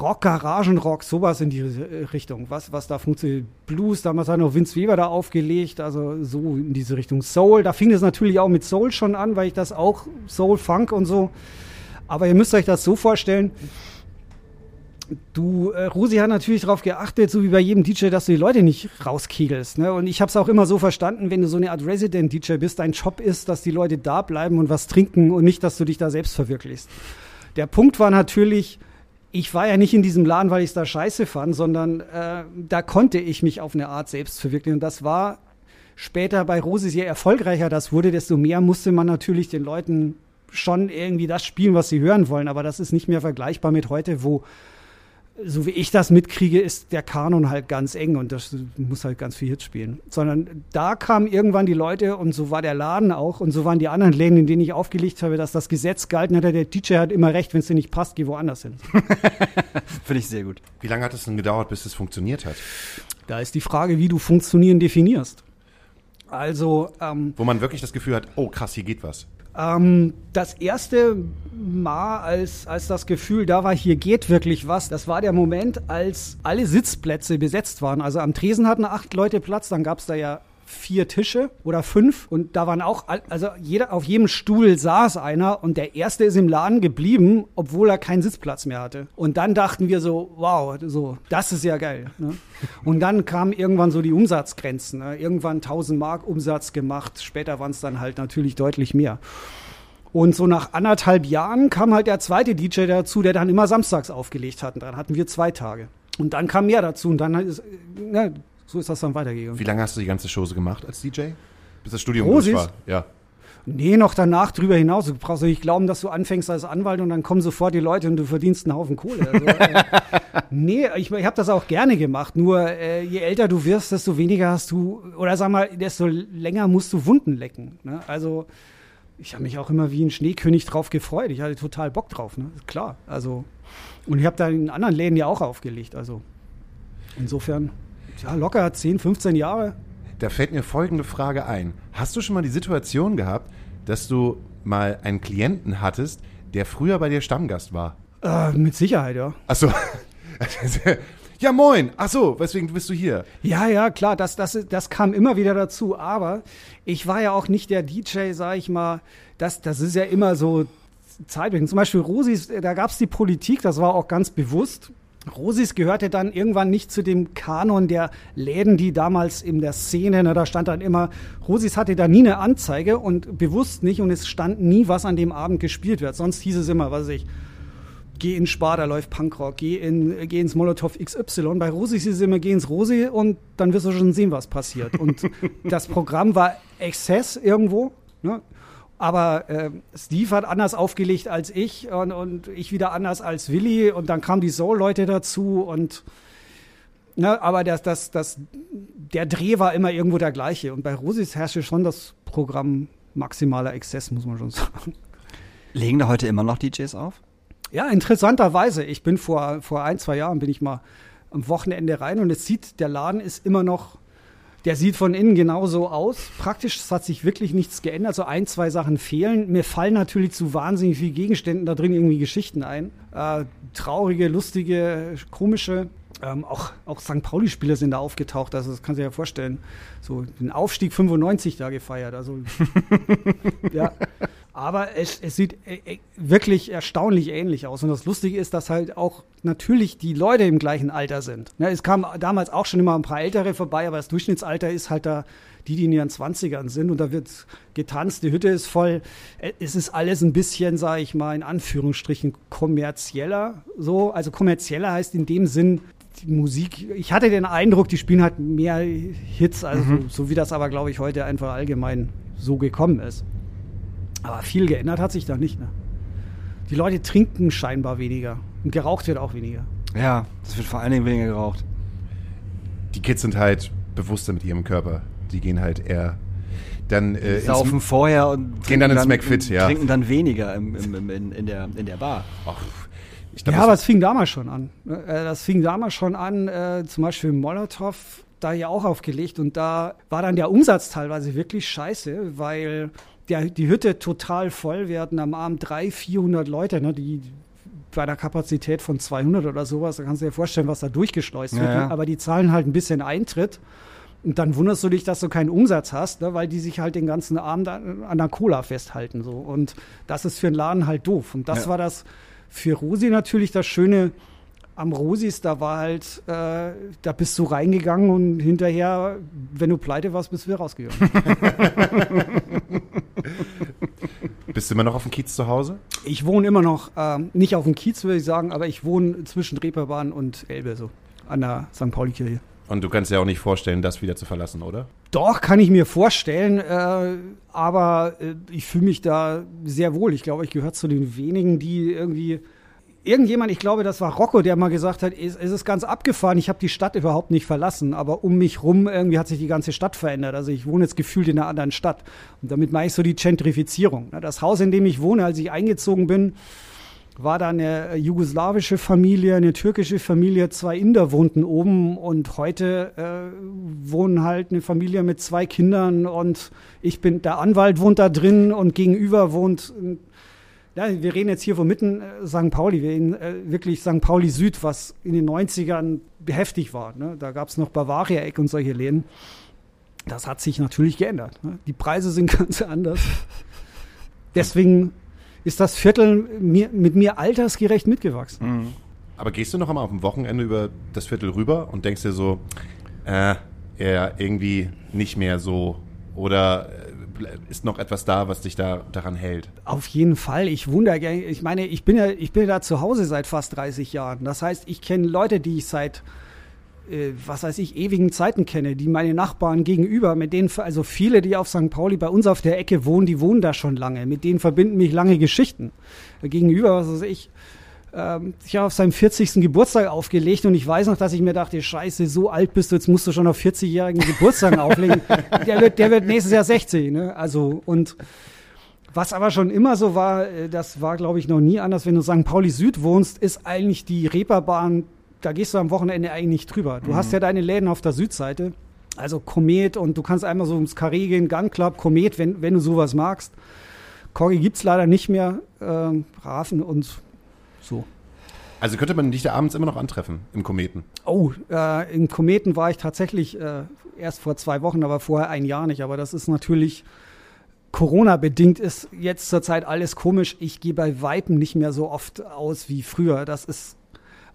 Speaker 4: Rock, Garagenrock, sowas in die Richtung. Was, was da funktioniert. Blues, damals hat noch Vince Weber da aufgelegt, also so in diese Richtung. Soul, da fing es natürlich auch mit Soul schon an, weil ich das auch Soul, Funk und so. Aber ihr müsst euch das so vorstellen, Du, äh, Rosi hat natürlich darauf geachtet, so wie bei jedem DJ, dass du die Leute nicht rauskegelst. Ne? Und ich habe es auch immer so verstanden, wenn du so eine Art Resident-DJ bist, dein Job ist, dass die Leute da bleiben und was trinken und nicht, dass du dich da selbst verwirklichst. Der Punkt war natürlich, ich war ja nicht in diesem Laden, weil ich es da scheiße fand, sondern äh, da konnte ich mich auf eine Art selbst verwirklichen. Und das war später bei Rosi, je erfolgreicher das wurde, desto mehr musste man natürlich den Leuten schon irgendwie das spielen, was sie hören wollen. Aber das ist nicht mehr vergleichbar mit heute, wo so wie ich das mitkriege, ist der Kanon halt ganz eng und das muss halt ganz viel Hits spielen. Sondern da kamen irgendwann die Leute und so war der Laden auch und so waren die anderen Läden, in denen ich aufgelegt habe, dass das Gesetz galten hat. Der DJ hat immer recht, wenn es dir nicht passt, geh woanders hin.
Speaker 3: Finde ich sehr gut.
Speaker 2: Wie lange hat es denn gedauert, bis es funktioniert hat?
Speaker 4: Da ist die Frage, wie du funktionieren definierst. Also, ähm,
Speaker 2: Wo man wirklich das Gefühl hat, oh krass, hier geht was.
Speaker 4: Ähm, das erste Mal, als, als das Gefühl da war, hier geht wirklich was, das war der Moment, als alle Sitzplätze besetzt waren. Also am Tresen hatten acht Leute Platz, dann gab es da ja vier Tische oder fünf und da waren auch, also jeder, auf jedem Stuhl saß einer und der erste ist im Laden geblieben, obwohl er keinen Sitzplatz mehr hatte. Und dann dachten wir so, wow, so, das ist ja geil. Ne? Und dann kamen irgendwann so die Umsatzgrenzen. Ne? Irgendwann 1000 Mark Umsatz gemacht, später waren es dann halt natürlich deutlich mehr. Und so nach anderthalb Jahren kam halt der zweite DJ dazu, der dann immer samstags aufgelegt hat. Und dann hatten wir zwei Tage. Und dann kam mehr dazu. Und dann ist, ne, so ist das dann weitergegangen.
Speaker 2: Wie lange hast du die ganze Chose gemacht als DJ? Bis das Studium
Speaker 4: Rosis?
Speaker 2: durch war? Ja.
Speaker 4: Nee, noch danach drüber hinaus. Du brauchst nicht glauben, dass du anfängst als Anwalt und dann kommen sofort die Leute und du verdienst einen Haufen Kohle. Also, äh, nee, ich, ich habe das auch gerne gemacht. Nur äh, je älter du wirst, desto weniger hast du, oder sag mal, desto länger musst du Wunden lecken. Ne? Also ich habe mich auch immer wie ein Schneekönig drauf gefreut. Ich hatte total Bock drauf, ne? Klar. Also, und ich habe da in anderen Läden ja auch aufgelegt. Also insofern, ja, locker 10, 15 Jahre.
Speaker 2: Da fällt mir folgende Frage ein. Hast du schon mal die Situation gehabt, dass du mal einen Klienten hattest, der früher bei dir Stammgast war?
Speaker 4: Äh, mit Sicherheit, ja.
Speaker 2: Achso. ja, moin. Achso, weswegen bist du hier?
Speaker 4: Ja, ja, klar, das, das, das kam immer wieder dazu. Aber ich war ja auch nicht der DJ, sag ich mal. Das, das ist ja immer so zeitweg. Zum Beispiel Rosis, da gab es die Politik, das war auch ganz bewusst. Rosis gehörte dann irgendwann nicht zu dem Kanon der Läden, die damals in der Szene, ne, da stand dann immer, Rosis hatte da nie eine Anzeige und bewusst nicht und es stand nie, was an dem Abend gespielt wird. Sonst hieß es immer, was weiß ich, geh in Spar, da läuft Punkrock, geh, in, geh ins Molotow XY. Bei Rosis ist es immer, geh ins Rosi und dann wirst du schon sehen, was passiert. Und das Programm war Exzess irgendwo. Ne? Aber äh, Steve hat anders aufgelegt als ich und, und ich wieder anders als Willi und dann kamen die Soul-Leute dazu und ne, aber das, das, das, der Dreh war immer irgendwo der gleiche. Und bei Rosis herrschte schon das Programm maximaler Exzess, muss man schon sagen.
Speaker 3: Legen da heute immer noch DJs auf?
Speaker 4: Ja, interessanterweise. Ich bin vor, vor ein, zwei Jahren bin ich mal am Wochenende rein und es sieht, der Laden ist immer noch der sieht von innen genauso aus. Praktisch, es hat sich wirklich nichts geändert. So ein, zwei Sachen fehlen. Mir fallen natürlich zu wahnsinnig vielen Gegenständen da drin irgendwie Geschichten ein. Äh, traurige, lustige, komische. Ähm, auch, auch St. Pauli-Spieler sind da aufgetaucht. Also, das kannst du dir ja vorstellen. So den Aufstieg 95 da gefeiert. Also, ja. Aber es, es sieht äh, äh, wirklich erstaunlich ähnlich aus. Und das Lustige ist, dass halt auch natürlich die Leute im gleichen Alter sind. Ja, es kam damals auch schon immer ein paar Ältere vorbei, aber das Durchschnittsalter ist halt da die, die in ihren Zwanzigern sind. Und da wird getanzt, die Hütte ist voll. Äh, Es ist alles ein bisschen, sage ich mal, in Anführungsstrichen kommerzieller. So, also kommerzieller heißt in dem Sinn, die Musik, ich hatte den Eindruck, die spielen halt mehr Hits, also so, so wie das aber, glaube ich, heute einfach allgemein so gekommen ist. Aber viel geändert hat sich da nicht. Ne? Die Leute trinken scheinbar weniger und geraucht wird auch weniger.
Speaker 3: Ja, es wird vor allen Dingen weniger geraucht.
Speaker 2: Die Kids sind halt bewusster mit ihrem Körper. Die gehen halt eher dann äh, ins-
Speaker 3: Saufen vorher und
Speaker 2: Gehen dann
Speaker 3: trinken
Speaker 2: ins McFit, ja.
Speaker 3: Trinken dann weniger im, im, im, in, in, der, in der Bar.
Speaker 2: Ach, ich glaub,
Speaker 4: Ja,
Speaker 2: das-
Speaker 4: aber es fing damals schon an. ne? Äh, Das fing damals schon an, äh, zum Beispiel Molotow, da ja auch aufgelegt und da war dann der Umsatz teilweise wirklich scheiße, weil der, die Hütte total voll. Wir hatten am Abend 300, 400 Leute, ne, die bei einer Kapazität von 200 oder sowas, da kannst du dir vorstellen, was da durchgeschleust
Speaker 3: Ja,
Speaker 4: wird.
Speaker 3: ja.
Speaker 4: Aber die zahlen halt ein bisschen Eintritt. Und dann wunderst du dich, dass du keinen Umsatz hast, ne, weil die sich halt den ganzen Abend an, an der Cola festhalten. So. Und das ist für einen Laden halt doof. Und das
Speaker 3: Ja.
Speaker 4: war das für Rosi natürlich das Schöne am Rosis. Da war halt, äh, da bist du reingegangen und hinterher, wenn du pleite warst, bist du wieder rausgegangen.
Speaker 2: Bist du immer noch auf dem Kiez zu Hause?
Speaker 4: ich wohne immer noch, ähm, nicht auf dem Kiez, würde ich sagen, aber ich wohne zwischen Reeperbahn und Elbe, so an der St. Pauli-Kirche.
Speaker 2: Und du kannst dir auch nicht vorstellen, das wieder zu verlassen, oder?
Speaker 4: Doch, kann ich mir vorstellen, äh, aber äh, ich fühle mich da sehr wohl. Ich glaube, ich gehöre zu den wenigen, die irgendwie. Irgendjemand, ich glaube, das war Rocco, der mal gesagt hat, es, es ist ganz abgefahren, ich habe die Stadt überhaupt nicht verlassen, aber um mich rum irgendwie hat sich die ganze Stadt verändert. Also ich wohne jetzt gefühlt in einer anderen Stadt. Und damit meine ich so die Gentrifizierung. Das Haus, in dem ich wohne, als ich eingezogen bin, war da eine jugoslawische Familie, eine türkische Familie, zwei Inder wohnten oben und heute äh, wohnen halt eine Familie mit zwei Kindern und ich bin, der Anwalt wohnt da drin und gegenüber wohnt, äh, ja, wir reden jetzt hier von mitten äh, St. Pauli, wir reden äh, wirklich St. Pauli Süd, was in den 90ern heftig war. Ne? Da gab es noch Bavaria-Eck und solche Läden. Das hat sich natürlich geändert. Ne? Die Preise sind ganz anders. Deswegen ist das Viertel mir, mit mir altersgerecht mitgewachsen.
Speaker 2: Aber gehst du noch einmal auf dem Wochenende über das Viertel rüber und denkst dir so, äh, ja, irgendwie nicht mehr so? Oder äh, ist noch etwas da, was dich da daran hält?
Speaker 4: Auf jeden Fall. Ich wundere. Ich meine, ich bin ja, ich bin da zu Hause seit fast 30 Jahren. Das heißt, ich kenne Leute, die ich seit, äh, was weiß ich, ewigen Zeiten kenne, die meine Nachbarn gegenüber, mit denen, also viele, die auf St. Pauli bei uns auf der Ecke wohnen, die wohnen da schon lange. Mit denen verbinden mich lange Geschichten. Gegenüber, was weiß ich, ähm, ich habe auf seinem 40. Geburtstag aufgelegt und ich weiß noch, dass ich mir dachte, scheiße, so alt bist du, jetzt musst du schon auf 40-jährigen Geburtstag auflegen. Der wird, der wird nächstes Jahr 60, ne? Also, und was aber schon immer so war, äh, das war, glaube ich, noch nie anders, wenn du St. Pauli Süd wohnst, ist eigentlich die Reeperbahn, da gehst du am Wochenende eigentlich nicht drüber. Du hast ja deine Läden auf der Südseite, also Komet und du kannst einmal so ums Karree gehen, Gun Club, Komet, wenn, wenn du sowas magst. Corgi gibt's leider nicht mehr, ähm, Rafen und so.
Speaker 2: Also könnte man dich da abends immer noch antreffen im Kometen.
Speaker 4: Oh, äh, in Kometen war ich tatsächlich äh, erst vor zwei Wochen, aber vorher ein Jahr nicht. Aber das ist natürlich Corona-bedingt ist jetzt zurzeit alles komisch. Ich gehe bei Weitem nicht mehr so oft aus wie früher. Das ist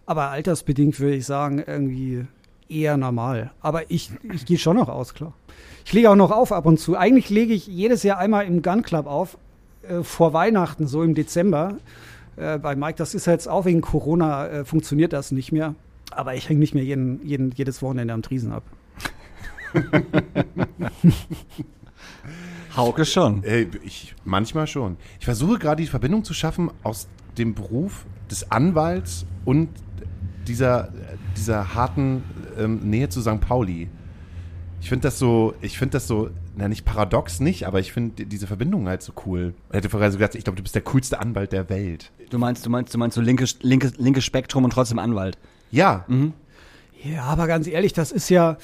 Speaker 4: aber altersbedingt, würde ich sagen, irgendwie eher normal. Aber ich, ich gehe schon noch aus, klar. Ich lege auch noch auf ab und zu. Eigentlich lege ich jedes Jahr einmal im Gun Club auf, äh, vor Weihnachten, so im Dezember. Äh, bei Mike, das ist jetzt auch wegen Corona, äh, funktioniert das nicht mehr. Aber ich hänge nicht mehr jeden, jeden, jedes Wochenende am Triesen ab.
Speaker 3: Hauke schon.
Speaker 2: Äh, ich, manchmal schon. Ich versuche gerade die Verbindung zu schaffen aus dem Beruf des Anwalts und dieser, dieser harten ähm, Nähe zu St. Pauli. Ich finde das so, ich finde das so, na nicht paradox nicht, aber ich finde diese Verbindung halt so cool. Ich hätte vorher so gesagt, ich glaube, du bist der coolste Anwalt der Welt.
Speaker 3: Du meinst, du meinst, du meinst so linkes, linkes, linkes Spektrum und trotzdem Anwalt.
Speaker 2: Ja,
Speaker 4: Ja, aber ganz ehrlich, das ist ja,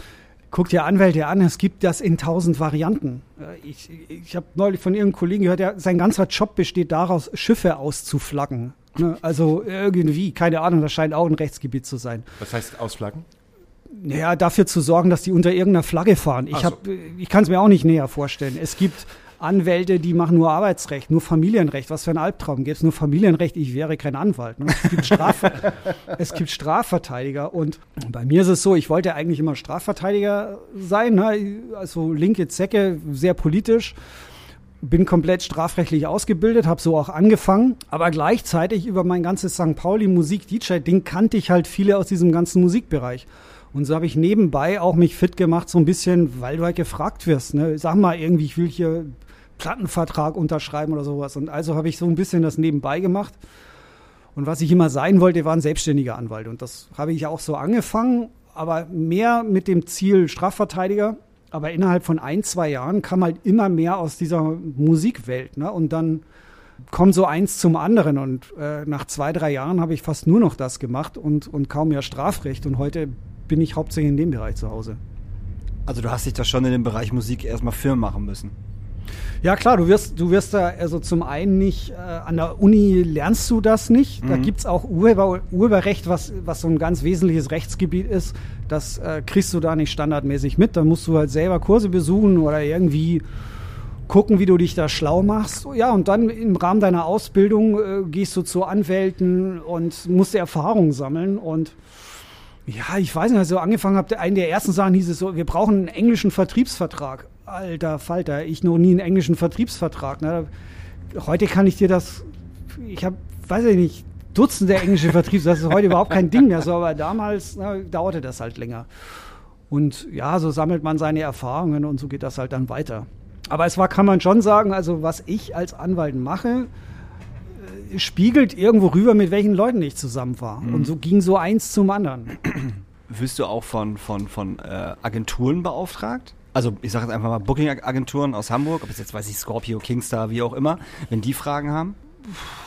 Speaker 4: guck dir Anwälte an, es gibt das in tausend Varianten. Äh, Ich, ich habe neulich von irgendeinem Kollegen gehört, der, sein ganzer Job besteht daraus, Schiffe auszuflaggen. Ne? Also irgendwie, keine Ahnung, das scheint auch ein Rechtsgebiet zu sein.
Speaker 2: was heißt ausflaggen?
Speaker 4: Naja, dafür zu sorgen, dass die unter irgendeiner Flagge fahren. Ich, hab, ich kann es mir auch nicht näher vorstellen. Es gibt Anwälte, die machen nur Arbeitsrecht, nur Familienrecht. Was für ein Albtraum. Gäbe es nur Familienrecht, ich wäre kein Anwalt. Ne? Es, gibt Straf es gibt Strafverteidiger. Und bei mir ist es so, ich wollte eigentlich immer Strafverteidiger sein. Ne? Also linke Zecke, sehr politisch bin komplett strafrechtlich ausgebildet, habe so auch angefangen, aber gleichzeitig über mein ganzes St. Pauli Musik-DJ-Ding kannte ich halt viele aus diesem ganzen Musikbereich. Und so habe ich nebenbei auch mich fit gemacht, so ein bisschen, weil du halt gefragt wirst. Ne? Sag mal irgendwie, ich will hier Plattenvertrag unterschreiben oder sowas. Und also habe ich so ein bisschen das nebenbei gemacht. Und was ich immer sein wollte, war ein selbstständiger Anwalt. Und das habe ich auch so angefangen, aber mehr mit dem Ziel Strafverteidiger aber innerhalb von ein, zwei Jahren kam halt immer mehr aus dieser Musikwelt. Ne? Und dann kommt so eins zum anderen. Und äh, nach zwei, drei Jahren habe ich fast nur noch das gemacht und, und kaum mehr Strafrecht. Und heute bin ich hauptsächlich in dem Bereich zu Hause.
Speaker 3: Also du hast dich da schon in dem Bereich Musik erstmal firm machen müssen.
Speaker 4: Ja klar, du wirst, du wirst da, also zum einen nicht, äh, an der Uni lernst du das nicht. Mhm. Da gibt's auch Urheber, Urheberrecht, was, was so ein ganz wesentliches Rechtsgebiet ist. Das äh, kriegst du da nicht standardmäßig mit. Da musst du halt selber Kurse besuchen oder irgendwie gucken, wie du dich da schlau machst. Ja, und dann im Rahmen deiner Ausbildung äh, gehst du zu Anwälten und musst Erfahrungen sammeln und ja, ich weiß nicht, als ich so angefangen habe, eine der ersten Sachen hieß es so, wir brauchen einen englischen Vertriebsvertrag. Alter Falter, ich noch nie einen englischen Vertriebsvertrag. Ne? Heute kann ich dir das, ich habe, weiß ich nicht, Dutzende englische Vertriebs, das ist heute überhaupt kein Ding mehr so, aber damals na, dauerte das halt länger. Und ja, so sammelt man seine Erfahrungen und so geht das halt dann weiter. Aber es war, kann man schon sagen, also was ich als Anwalt mache, äh, spiegelt irgendwo rüber, mit welchen Leuten ich zusammen war. Mhm. Und so ging so eins zum anderen.
Speaker 3: Wirst du auch von, von, von äh, Agenturen beauftragt? Also ich sage jetzt einfach mal Booking-Agenturen aus Hamburg, ob es jetzt weiß ich Scorpio, Kingstar, wie auch immer, wenn die Fragen haben?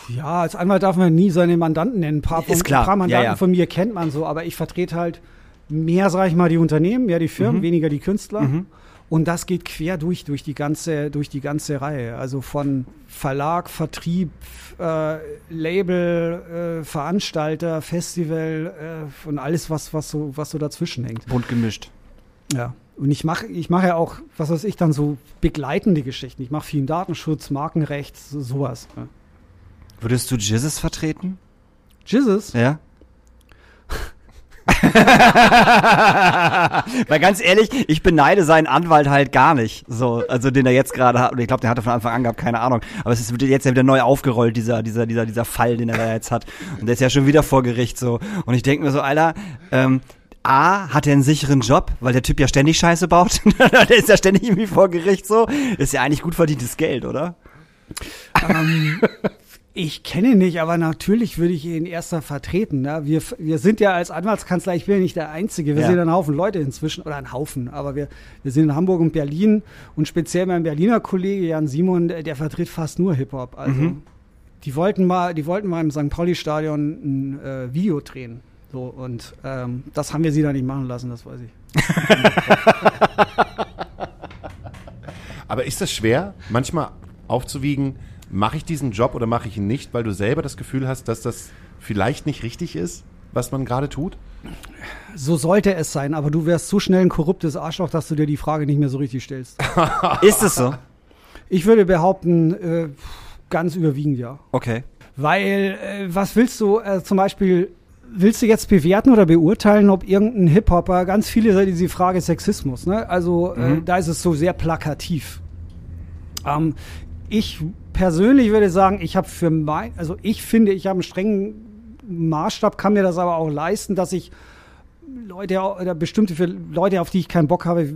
Speaker 4: Ja, als Anwalt darf man nie seine Mandanten nennen. Ein paar, von. Ein paar Mandanten
Speaker 3: ja, ja.
Speaker 4: von mir kennt man so, aber ich vertrete halt mehr, sage ich mal, die Unternehmen, mehr die Firmen,
Speaker 3: Mhm.
Speaker 4: weniger die Künstler.
Speaker 3: Mhm.
Speaker 4: Und das geht quer durch, durch die ganze, durch die ganze Reihe. Also von Verlag, Vertrieb, äh, Label, äh, Veranstalter, Festival äh, und alles, was, was so, was so dazwischen hängt.
Speaker 3: Bunt gemischt.
Speaker 4: Ja. Und ich mache ich mache ja auch, was weiß ich, dann so begleitende Geschichten. Ich mache viel Datenschutz, Markenrecht, so, sowas. Ja.
Speaker 3: Würdest du Jizzes vertreten?
Speaker 4: Jesus?
Speaker 3: Ja. Weil ganz ehrlich, ich beneide seinen Anwalt halt gar nicht. So, also den er jetzt gerade hat. Und ich glaube, der hatte von Anfang an gehabt, keine Ahnung. Aber es ist jetzt ja wieder neu aufgerollt, dieser, dieser, dieser, dieser Fall, den er da jetzt hat. Und der ist ja schon wieder vor Gericht so. Und ich denke mir so, Alter, ähm, A, hat er einen sicheren Job, weil der Typ ja ständig Scheiße baut. der ist ja ständig irgendwie vor Gericht so. Ist ja eigentlich gut verdientes Geld, oder?
Speaker 4: ähm, ich kenne ihn nicht, aber natürlich würde ich ihn erster vertreten. Ne? Wir, wir sind ja als Anwaltskanzlei, ich bin ja nicht der Einzige, wir
Speaker 3: Ja.
Speaker 4: sind ein Haufen Leute inzwischen, oder ein Haufen, aber wir, wir sind in Hamburg und Berlin und speziell mein Berliner Kollege Jan Simon, der, der vertritt fast nur Hip-Hop. Also
Speaker 3: Mhm.
Speaker 4: die wollten mal, die wollten mal im St. Pauli-Stadion ein äh, Video drehen. So, und ähm, das haben wir sie da nicht machen lassen, das weiß ich.
Speaker 2: Aber ist das schwer, manchmal aufzuwiegen, mache ich diesen Job oder mache ich ihn nicht, weil du selber das Gefühl hast, dass das vielleicht nicht richtig ist, was man gerade tut?
Speaker 4: So sollte es sein, aber du wärst so schnell ein korruptes Arschloch, dass du dir die Frage nicht mehr so richtig stellst.
Speaker 3: Ist es so?
Speaker 4: Ich würde behaupten, äh, ganz überwiegend ja.
Speaker 3: Okay.
Speaker 4: Weil, äh, was willst du äh, zum Beispiel, willst du jetzt bewerten oder beurteilen, ob irgendein Hip-Hopper, ganz viele sagen diese Frage Sexismus, ne? Also äh,
Speaker 3: Mhm.
Speaker 4: da ist es so sehr plakativ. Ähm, ich persönlich würde sagen, ich habe für mein, also ich finde, ich habe einen strengen Maßstab, kann mir das aber auch leisten, dass ich Leute oder bestimmte für Leute, auf die ich keinen Bock habe,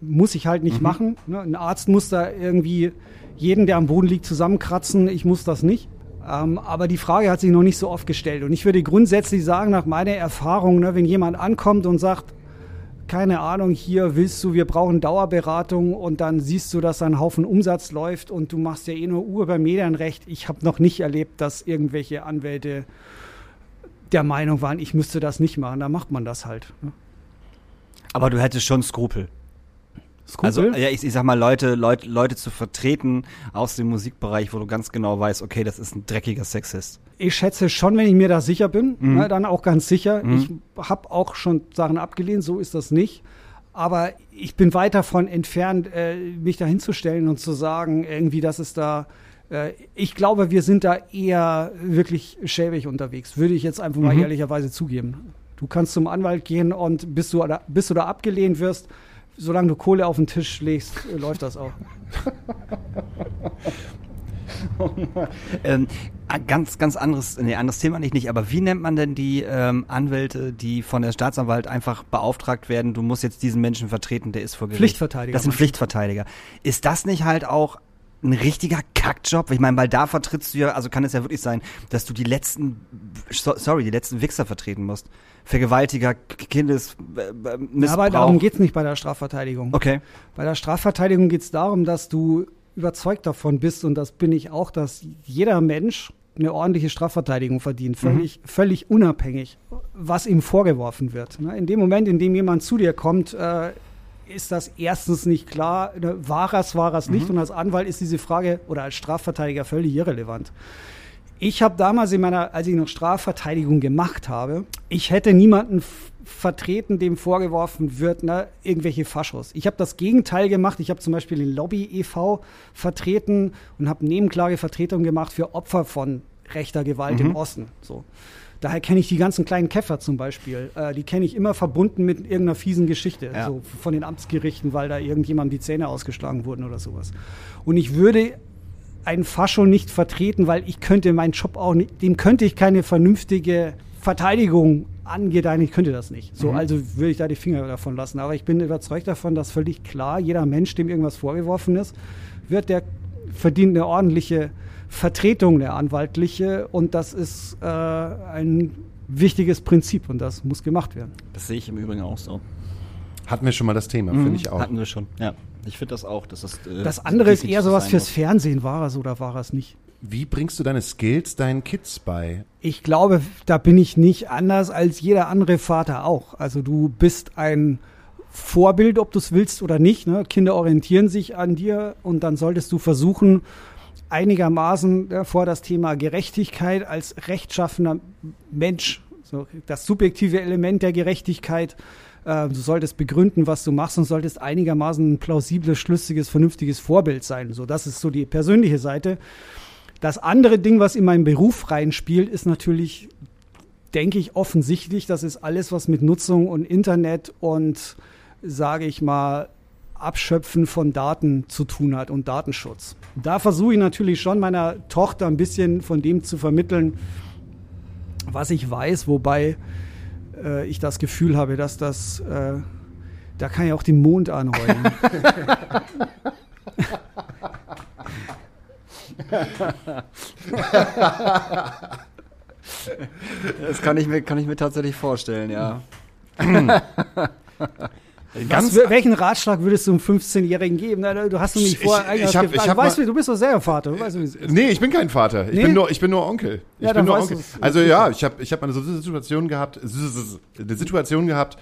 Speaker 4: muss ich halt nicht machen. Ne? Ein Arzt muss da irgendwie jeden, der am Boden liegt, zusammenkratzen. Ich muss das nicht. Ähm, aber die Frage hat sich noch nicht so oft gestellt. Und ich würde grundsätzlich sagen, nach meiner Erfahrung, ne, wenn jemand ankommt und sagt, keine Ahnung, hier willst du, wir brauchen Dauerberatung und dann siehst du, dass da ein Haufen Umsatz läuft und du machst ja eh nur Uhr beim Medienrecht. Ich habe noch nicht erlebt, dass irgendwelche Anwälte der Meinung waren, ich müsste das nicht machen. Da macht man das halt. Ne?
Speaker 3: Aber du hättest schon Skrupel.
Speaker 4: Skrupel?
Speaker 3: Also, ja, ich, ich sag mal, Leute, Leute, Leute zu vertreten aus dem Musikbereich, wo du ganz genau weißt, okay, das ist ein dreckiger Sexist.
Speaker 4: ich schätze schon, wenn ich mir da sicher bin,
Speaker 3: Mhm.
Speaker 4: ne, dann auch ganz sicher.
Speaker 3: Mhm.
Speaker 4: Ich habe auch schon Sachen abgelehnt, so ist das nicht. Aber ich bin weit davon entfernt, äh, mich da hinzustellen und zu sagen, irgendwie, dass es da äh, ich glaube, wir sind da eher wirklich schäbig unterwegs, würde ich jetzt einfach mal
Speaker 3: Mhm.
Speaker 4: ehrlicherweise zugeben. Du kannst zum Anwalt gehen und bis du, bis du da abgelehnt wirst, solange du Kohle auf den Tisch legst, äh, läuft das auch.
Speaker 3: Ähm, ein ganz, ganz anderes, nee, anderes Thema nicht, nicht, aber wie nennt man denn die ähm, Anwälte, die von der Staatsanwalt einfach beauftragt werden, du musst jetzt diesen Menschen vertreten, der ist vor Gericht?
Speaker 4: Pflichtverteidiger,
Speaker 3: Das sind? Pflichtverteidiger. Ist das nicht halt auch ein richtiger Kackjob? Ich meine, weil da vertrittst du ja, also kann es ja wirklich sein, dass du die letzten, so, sorry, die letzten Wichser vertreten musst. Vergewaltiger, Kindes, äh, äh, Missbrauch.
Speaker 4: Aber darum geht es nicht bei der Strafverteidigung.
Speaker 3: Okay.
Speaker 4: Bei der Strafverteidigung geht es darum, dass du überzeugt davon bist, und das bin ich auch, dass jeder Mensch eine ordentliche Strafverteidigung verdient, völlig, völlig unabhängig, was ihm vorgeworfen wird. Ne? In dem Moment, in dem jemand zu dir kommt, äh, ist das erstens nicht klar, ne, war es, war es nicht, und als Anwalt ist diese Frage oder als Strafverteidiger völlig irrelevant. Ich habe damals in meiner, als ich noch Strafverteidigung gemacht habe, ich hätte niemanden vertreten, dem vorgeworfen wird, ne, irgendwelche Faschos. Ich habe das Gegenteil gemacht. Ich habe zum Beispiel den Lobby e.V. vertreten und habe Nebenklagevertretung gemacht für Opfer von rechter Gewalt im Osten. So. Daher kenne ich die ganzen kleinen Käfer zum Beispiel. Äh, die kenne ich immer verbunden mit irgendeiner fiesen Geschichte.
Speaker 3: Ja.
Speaker 4: So von den Amtsgerichten, weil da irgendjemandem die Zähne ausgeschlagen wurden oder sowas. Und ich würde einen Fascho nicht vertreten, weil ich könnte meinen Job auch nicht, dem könnte ich keine vernünftige Verteidigung angedeihen, ich könnte das nicht. So, also würde ich da die Finger davon lassen. Aber ich bin überzeugt davon, dass völlig klar, jeder Mensch, dem irgendwas vorgeworfen ist, wird der verdient eine ordentliche Vertretung, eine anwaltliche. Und das ist äh, ein wichtiges Prinzip und das muss gemacht werden.
Speaker 3: Das sehe ich im Übrigen auch so.
Speaker 2: Hatten wir schon mal das Thema, finde ich auch.
Speaker 3: Hatten wir schon, ja. Ich finde das auch, dass das. Äh,
Speaker 4: Das andere ist eher
Speaker 3: so
Speaker 4: sowas fürs
Speaker 3: muss.
Speaker 4: Fernsehen. War es oder war es nicht?
Speaker 2: Wie bringst du deine Skills deinen Kids bei?
Speaker 4: Ich glaube, da bin ich nicht anders als jeder andere Vater auch. Also du bist ein Vorbild, ob du es willst oder nicht. Ne? Kinder orientieren sich an dir und dann solltest du versuchen, einigermaßen äh, vor das Thema Gerechtigkeit als rechtschaffener Mensch, so das subjektive Element der Gerechtigkeit, äh, du solltest begründen, was du machst und solltest einigermaßen ein plausibles, schlüssiges, vernünftiges Vorbild sein. So, das ist so die persönliche Seite. Das andere Ding, was in meinen Beruf reinspielt, ist natürlich, denke ich, offensichtlich, das ist alles, was mit Nutzung und Internet und, sage ich mal, Abschöpfen von Daten zu tun hat und Datenschutz. Da versuche ich natürlich schon meiner Tochter ein bisschen von dem zu vermitteln, was ich weiß, wobei äh, ich das Gefühl habe, dass das, äh, da kann ja auch den Mond anheulen.
Speaker 3: Das kann ich mir, kann ich mir tatsächlich vorstellen, ja.
Speaker 4: Was, welchen Ratschlag würdest du einem 15-Jährigen geben? Du hast nämlich
Speaker 2: Ich-
Speaker 4: vorher
Speaker 2: ich hab- ich hab
Speaker 4: du, weißt,
Speaker 2: mal-
Speaker 4: du bist doch selber Vater. Du weißt, wie.
Speaker 2: Nee, ich bin kein Vater. Ich,
Speaker 4: Nee?
Speaker 2: bin, nur, ich bin nur Onkel. Ich
Speaker 4: Ja,
Speaker 2: bin
Speaker 4: dann
Speaker 2: nur Onkel. Also ja, ich habe ich hab eine Situation gehabt, eine Situation gehabt,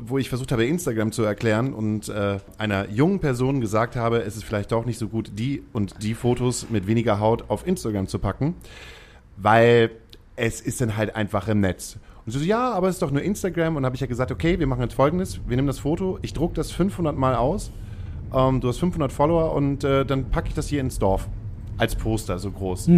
Speaker 2: wo ich versucht habe, Instagram zu erklären und äh, einer jungen Person gesagt habe, es ist vielleicht doch nicht so gut, die und die Fotos mit weniger Haut auf Instagram zu packen, weil es ist dann halt einfach im Netz. Und sie so, ja, aber es ist doch nur Instagram. Und habe ich ja gesagt, okay, wir machen jetzt folgendes, wir nehmen das Foto, ich druck das 500 Mal aus, ähm, du hast 500 Follower und äh, dann packe ich das hier ins Dorf. Als Poster, so groß.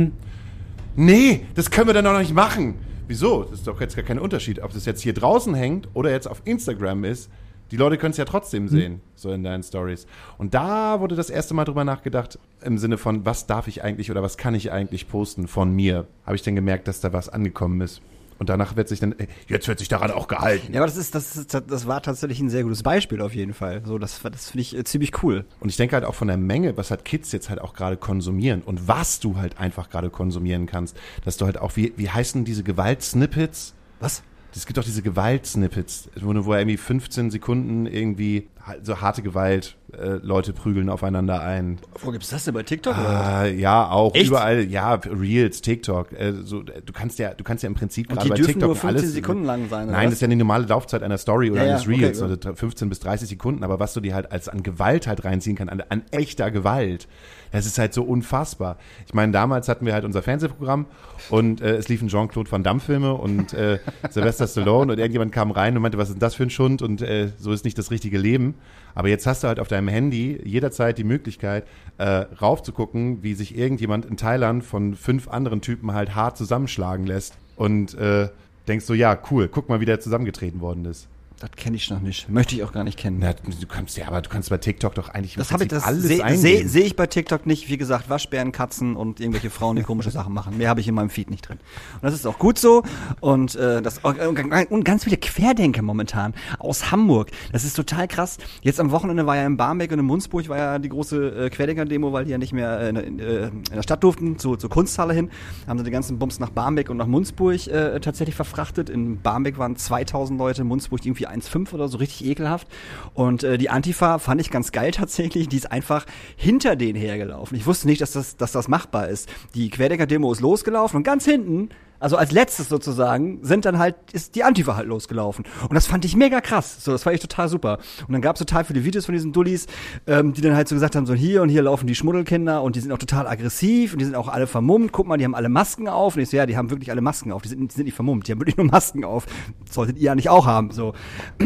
Speaker 2: Nee, das können wir dann doch nicht machen. Wieso? Das ist doch jetzt gar kein Unterschied, ob das jetzt hier draußen hängt oder jetzt auf Instagram ist. Die Leute können es ja trotzdem sehen, so in deinen Stories. Und da wurde das erste Mal drüber nachgedacht, im Sinne von, was darf ich eigentlich oder was kann ich eigentlich posten von mir? Habe ich dann gemerkt, dass da was angekommen ist. Und danach wird sich dann, ey, jetzt wird sich daran auch gehalten.
Speaker 3: Ja, aber das ist, das ist, das war tatsächlich ein sehr gutes Beispiel auf jeden Fall. So, das, das finde ich äh, ziemlich cool.
Speaker 2: Und ich denke halt auch von der Menge, was halt Kids jetzt halt auch gerade konsumieren und was du halt einfach gerade konsumieren kannst, dass du halt auch, wie, wie heißen diese Gewaltsnippets?
Speaker 3: Was?
Speaker 2: Es gibt doch diese Gewaltsnippets, wo, wo er irgendwie 15 Sekunden irgendwie so harte Gewalt, äh, Leute prügeln aufeinander ein.
Speaker 3: Wo gibt's das denn bei TikTok?
Speaker 2: Äh, ja, auch
Speaker 3: Echt?
Speaker 2: überall, ja, Reels, TikTok, äh, so, du kannst ja, du kannst ja im Prinzip gerade bei TikTok
Speaker 3: nur 15
Speaker 2: alles.
Speaker 3: Sekunden lang sein,
Speaker 2: Nein, das ist ja die normale Laufzeit einer Story oder
Speaker 3: Ja,
Speaker 2: eines Reels,
Speaker 3: okay,
Speaker 2: oder 15 bis 30 Sekunden, aber was du dir halt als an Gewalt halt reinziehen kannst, an, an echter Gewalt, das ist halt so unfassbar. Ich meine, damals hatten wir halt unser Fernsehprogramm und äh, es liefen Jean-Claude Van Damme Filme und äh, Sylvester Stallone und irgendjemand kam rein und meinte, was ist denn das für ein Schund und äh, so ist nicht das richtige Leben. Aber jetzt hast du halt auf deinem Handy jederzeit die Möglichkeit, äh, raufzugucken, wie sich irgendjemand in Thailand von fünf anderen Typen halt hart zusammenschlagen lässt und äh, denkst so, ja, cool, guck mal, wie der zusammengetreten worden ist.
Speaker 3: Das kenne ich noch nicht. Möchte ich auch gar nicht kennen.
Speaker 2: Na, du kannst ja, aber du kannst bei TikTok doch eigentlich
Speaker 3: Das habe ich, das
Speaker 2: alles
Speaker 3: sehe seh, seh ich bei TikTok nicht. Wie gesagt, Waschbären, Katzen und irgendwelche Frauen, die komische Sachen machen. Mehr habe ich in meinem Feed nicht drin. Und das ist auch gut so. Und äh, das und ganz viele Querdenker momentan aus Hamburg. Das ist total krass. Jetzt am Wochenende war ja in Barmbek und in Munzburg war ja die große äh, Querdenker-Demo, weil die ja nicht mehr äh, in, äh, in der Stadt durften, zu, zur Kunsthalle hin. Haben sie die ganzen Bums nach Barmbek und nach Munzburg äh, tatsächlich verfrachtet. In Barmbek waren 2000 Leute, in Munzburg irgendwie 1,5 oder so, richtig ekelhaft. Und äh, die Antifa fand ich ganz geil tatsächlich. Die ist einfach hinter denen hergelaufen. Ich wusste nicht, dass das, dass das machbar ist. Die Querdenker-Demo ist losgelaufen und ganz hinten also als letztes sozusagen, sind dann halt, ist die Antifa halt losgelaufen. Und das fand ich mega krass. So, das fand ich total super. Und dann gab es total viele Videos von diesen Dullis, ähm, die dann halt so gesagt haben, so hier und hier laufen die Schmuddelkinder und die sind auch total aggressiv und die sind auch alle vermummt. Guck mal, die haben alle Masken auf. Und ich so, ja, die haben wirklich alle Masken auf. Die sind, die sind nicht vermummt, die haben wirklich nur Masken auf. Das solltet ihr ja nicht auch haben. So.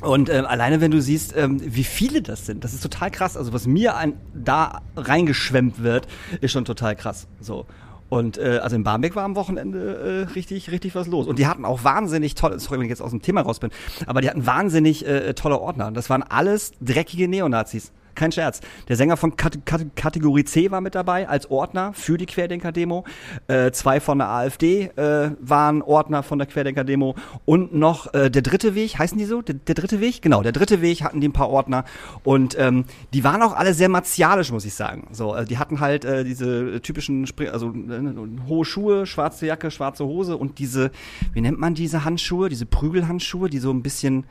Speaker 3: Und ähm, alleine wenn du siehst, ähm, wie viele das sind, das ist total krass. Also was mir an, da reingeschwemmt wird, ist schon total krass. So. Und äh, also in Barmbek war am Wochenende äh, richtig, richtig was los. Und die hatten auch wahnsinnig tolle, sorry, wenn ich jetzt aus dem Thema raus bin, aber die hatten wahnsinnig äh, tolle Ordner. Das waren alles dreckige Neonazis. Kein Scherz. Der Sänger von Kate Kate Kategorie C war mit dabei als Ordner für die Querdenker-Demo. Äh, zwei von der AfD äh, waren Ordner von der Querdenker-Demo. Und noch äh, der dritte Weg, heißen die so? Der, der dritte Weg? Genau, der dritte Weg hatten die ein paar Ordner. Und ähm, die waren auch alle sehr martialisch, muss ich sagen. So, äh, die hatten halt äh, diese typischen, Spring also äh, hohe Schuhe, schwarze Jacke, schwarze Hose und diese, wie nennt man diese Handschuhe? Diese Prügelhandschuhe, die so ein bisschen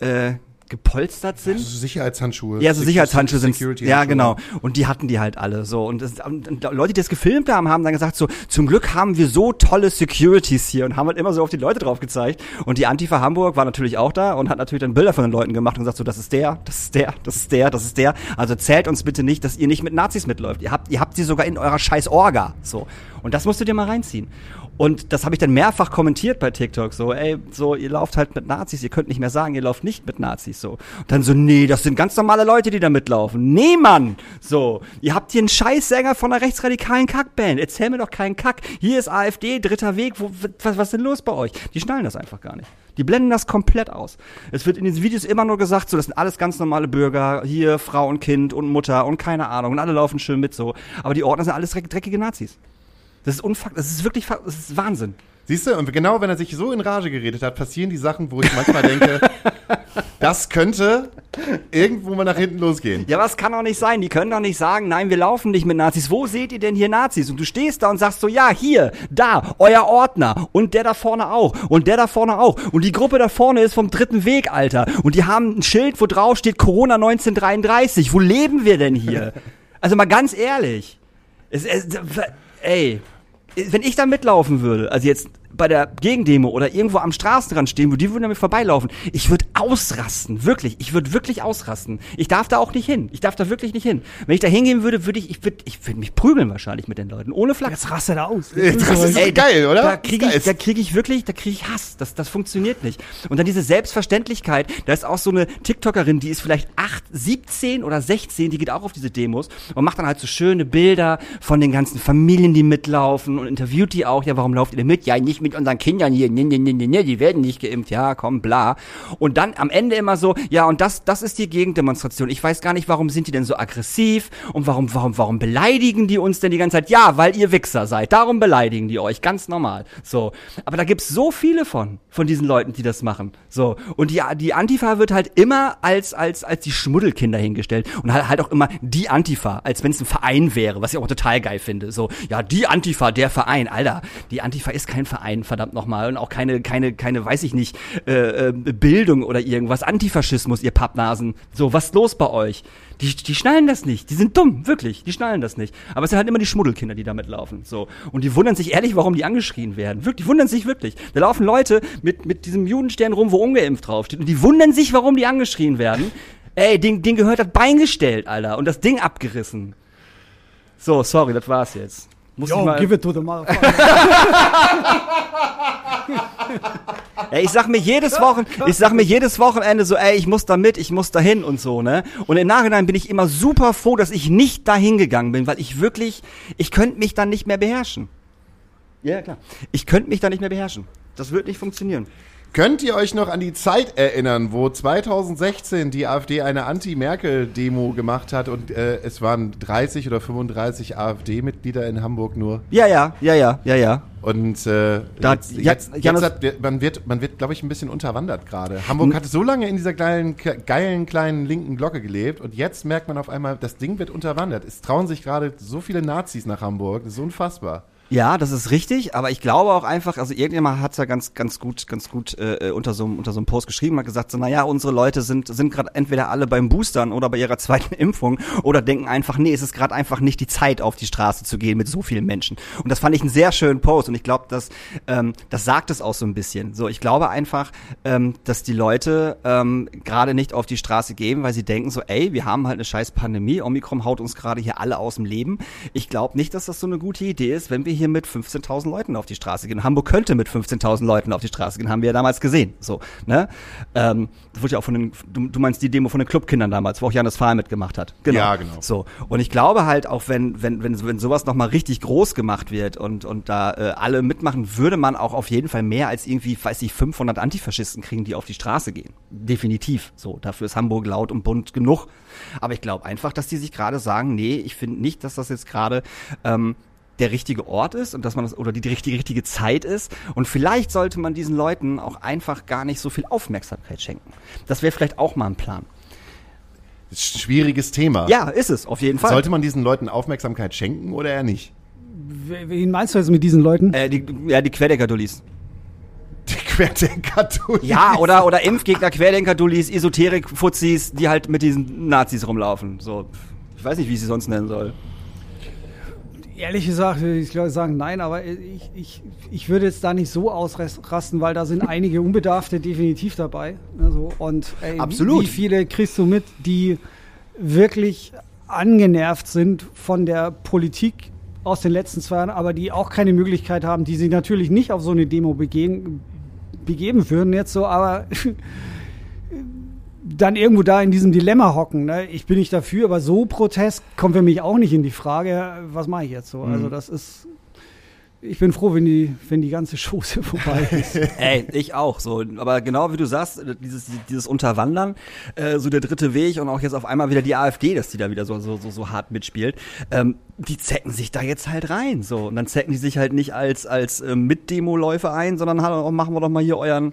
Speaker 3: äh, gepolstert sind.
Speaker 2: Also Sicherheitshandschuhe.
Speaker 3: Ja, so Sicherheitshandschuhe sind. Ja,
Speaker 2: Handschuhe.
Speaker 3: genau. Und die hatten die halt alle so. Und, das, und Leute, die das gefilmt haben, haben dann gesagt so, zum Glück haben wir so tolle Securities hier und haben halt immer so auf die Leute drauf gezeigt. Und die Antifa Hamburg war natürlich auch da und hat natürlich dann Bilder von den Leuten gemacht und gesagt so, das ist der, das ist der, das ist der, das ist der. Also zählt uns bitte nicht, dass ihr nicht mit Nazis mitläuft. Ihr habt, ihr habt sie sogar in eurer scheiß Orga. So. Und das musst du dir mal reinziehen. Und das habe ich dann mehrfach kommentiert bei TikTok, so, ey, so, ihr lauft halt mit Nazis, ihr könnt nicht mehr sagen, ihr lauft nicht mit Nazis, so. Und dann so, nee, das sind ganz normale Leute, die da mitlaufen. Nee, Mann! So, ihr habt hier einen Scheißsänger von einer rechtsradikalen Kackband, erzähl mir doch keinen Kack. Hier ist AfD, dritter Weg, wo, was, was ist denn los bei euch? Die schnallen das einfach gar nicht. Die blenden das komplett aus. Es wird in diesen Videos immer nur gesagt, so, das sind alles ganz normale Bürger, hier Frau und Kind und Mutter und keine Ahnung, und alle laufen schön mit so. Aber die Ordner sind alles dreck- dreckige Nazis. Das ist unfuck, das ist wirklich, das ist Wahnsinn.
Speaker 2: Siehst du, und genau wenn er sich so in Rage geredet hat, passieren die Sachen, wo ich manchmal denke, das könnte irgendwo mal nach hinten losgehen.
Speaker 3: Ja, es kann doch nicht sein. Die können doch nicht sagen, nein, wir laufen nicht mit Nazis. Wo seht ihr denn hier Nazis? Und du stehst da und sagst so, ja, hier, da, euer Ordner. Und der da vorne auch. Und der da vorne auch. Und die Gruppe da vorne ist vom dritten Weg, Alter. Und die haben ein Schild, wo drauf steht Corona 1933. Wo leben wir denn hier? Also mal ganz ehrlich. Es, es, ey, wenn ich da mitlaufen würde, also jetzt bei der Gegendemo oder irgendwo am Straßenrand stehen, wo die würden mir vorbeilaufen, ich würde ausrasten, wirklich, ich würde wirklich ausrasten. Ich darf da auch nicht hin, ich darf da wirklich nicht hin. Wenn ich da hingehen würde, würde ich, ich würde ich würd mich prügeln wahrscheinlich mit den Leuten, ohne Flachs.
Speaker 4: Jetzt rastet er aus.
Speaker 2: Das ist
Speaker 3: Ey,
Speaker 2: geil, oder?
Speaker 3: Da kriege ich, da krieg ich wirklich, da kriege ich Hass. Das, das funktioniert nicht. Und dann diese Selbstverständlichkeit, da ist auch so eine TikTokerin, die ist vielleicht 8, 17 oder 16, die geht auch auf diese Demos und macht dann halt so schöne Bilder von den ganzen Familien, die mitlaufen und interviewt die auch. Ja, warum lauft ihr denn mit? Ja, nicht mit unseren Kindern hier. Nee, nee, nee, nee, die werden nicht geimpft. Ja, komm, bla. Und dann am Ende immer so, ja, und das, das ist die Gegendemonstration. Ich weiß gar nicht, warum sind die denn so aggressiv und warum, warum, warum beleidigen die uns denn die ganze Zeit? Ja, weil ihr Wichser seid. Darum beleidigen die euch. Ganz normal. So. Aber da gibt's so viele von, von diesen Leuten, die das machen. So. Und die, die Antifa wird halt immer als, als, als die Schmuddelkinder hingestellt. Und halt, halt auch immer die Antifa, als wenn es ein Verein wäre, was ich auch total geil finde. So, ja, die Antifa, der Verein. Alter, die Antifa ist kein Verein. Ein, verdammt nochmal. Und auch keine, keine, keine, weiß ich nicht, äh, äh, Bildung oder irgendwas. Antifaschismus, ihr Pappnasen. So, was ist los bei euch? Die, die schnallen das nicht. Die sind dumm, wirklich. Die schnallen das nicht. Aber es sind halt immer die Schmuddelkinder, die damit laufen. So. Und die wundern sich ehrlich, warum die angeschrien werden. Wirklich, die wundern sich wirklich. Da laufen Leute mit, mit diesem Judenstern rum, wo ungeimpft draufsteht. Und die wundern sich, warum die angeschrien werden. Ey, den, den gehört das Bein gestellt, Alter. Und das Ding abgerissen. So, sorry, das war's jetzt. Muss ich
Speaker 4: Yo,
Speaker 3: mal.
Speaker 4: give it to the motherfucker.
Speaker 3: Ey, ich sag mir jedes Wochen, ich sag mir jedes Wochenende so, ey, ich muss da mit, ich muss da hin und so, ne? Und im Nachhinein bin ich immer super froh, dass ich nicht dahin gegangen bin, weil ich wirklich, ich könnte mich dann nicht mehr beherrschen. Ja, klar. Ich könnte mich dann nicht mehr beherrschen. Das wird nicht funktionieren.
Speaker 2: Könnt ihr euch noch an die Zeit erinnern, wo 2016 die AfD eine Anti-Merkel-Demo gemacht hat und äh, es waren 30 oder 35 AfD-Mitglieder in Hamburg nur?
Speaker 3: Ja, ja, ja, ja, ja, ja.
Speaker 2: Und äh,
Speaker 3: Da-
Speaker 2: jetzt,
Speaker 3: ja-
Speaker 2: jetzt,
Speaker 3: Janus-
Speaker 2: jetzt hat, man wird, man wird, glaube ich, ein bisschen unterwandert gerade. Hamburg hat so lange in dieser geilen, geilen kleinen linken Glocke gelebt und jetzt merkt man auf einmal, das Ding wird unterwandert. Es trauen sich gerade so viele Nazis nach Hamburg. Das ist unfassbar.
Speaker 3: Ja, das ist richtig, aber ich glaube auch einfach, also irgendjemand hat ja ganz, ganz gut, ganz gut äh, unter so einem unter so einem Post geschrieben, hat gesagt, so, naja, unsere Leute sind sind gerade entweder alle beim Boostern oder bei ihrer zweiten Impfung oder denken einfach, nee, es ist gerade einfach nicht die Zeit, auf die Straße zu gehen mit so vielen Menschen. Und das fand ich einen sehr schönen Post und ich glaube, dass ähm, das sagt es auch so ein bisschen. So, ich glaube einfach, ähm, dass die Leute ähm, gerade nicht auf die Straße gehen, weil sie denken so, ey, wir haben halt eine scheiß Pandemie, Omikron haut uns gerade hier alle aus dem Leben. Ich glaube nicht, dass das so eine gute Idee ist, wenn wir hier mit 15.000 Leuten auf die Straße gehen. Hamburg könnte mit 15.000 Leuten auf die Straße gehen, haben wir ja damals gesehen. So, ne? Ähm, das wurde ja auch von den, du, du meinst die Demo von den Clubkindern damals, wo auch Janis Fahl mitgemacht hat.
Speaker 2: Ja, genau.
Speaker 3: So. Und ich glaube halt auch, wenn, wenn, wenn, wenn sowas nochmal richtig groß gemacht wird und, und da äh, alle mitmachen, würde man auch auf jeden Fall mehr als irgendwie, weiß ich, 500 Antifaschisten kriegen, die auf die Straße gehen. Definitiv. So. Dafür ist Hamburg laut und bunt genug. Aber ich glaube einfach, dass die sich gerade sagen, nee, ich finde nicht, dass das jetzt gerade ähm, der richtige Ort ist und dass man das oder die, die richtige, richtige Zeit ist. Und vielleicht sollte man diesen Leuten auch einfach gar nicht so viel Aufmerksamkeit schenken. Das wäre vielleicht auch mal ein Plan.
Speaker 2: Das ist ein schwieriges Thema.
Speaker 3: Ja, ist es, auf jeden Fall.
Speaker 2: Sollte man diesen Leuten Aufmerksamkeit schenken oder eher nicht?
Speaker 4: Wen meinst du jetzt mit diesen Leuten?
Speaker 3: Äh, die, ja, die Querdenker-Dullis.
Speaker 2: Die Querdenker tun.
Speaker 3: Ja, oder, oder Impfgegner, Querdenker-Dullis, Esoterik-Fuzis, die halt mit diesen Nazis rumlaufen. So, ich weiß nicht, wie ich sie sonst nennen soll.
Speaker 4: Ehrlich gesagt würde ich glaube sagen, nein, aber ich, ich, ich würde jetzt da nicht so ausrasten, weil da sind einige Unbedarfte definitiv dabei. Also, und ey,
Speaker 3: Absolut.
Speaker 4: Wie, viele kriegst du mit, die wirklich angenervt sind von der Politik aus den letzten zwei Jahren, aber die auch keine Möglichkeit haben, die sich natürlich nicht auf so eine Demo begeben, begeben würden jetzt so, aber dann irgendwo da in diesem Dilemma hocken. Ne? Ich bin nicht dafür, aber so Protest kommt für mich auch nicht in die Frage, was mache ich jetzt so? Also das ist, ich bin froh, wenn die, wenn die ganze Chose vorbei ist.
Speaker 3: Ey, ich auch so. Aber genau wie du sagst, dieses, dieses Unterwandern, äh, so der dritte Weg und auch jetzt auf einmal wieder die AfD, dass die da wieder so, so, so, so hart mitspielt, ähm, die zecken sich da jetzt halt rein. So. Und dann zecken die sich halt nicht als, als äh, Mitdemo-Läufer ein, sondern machen wir doch mal hier euren,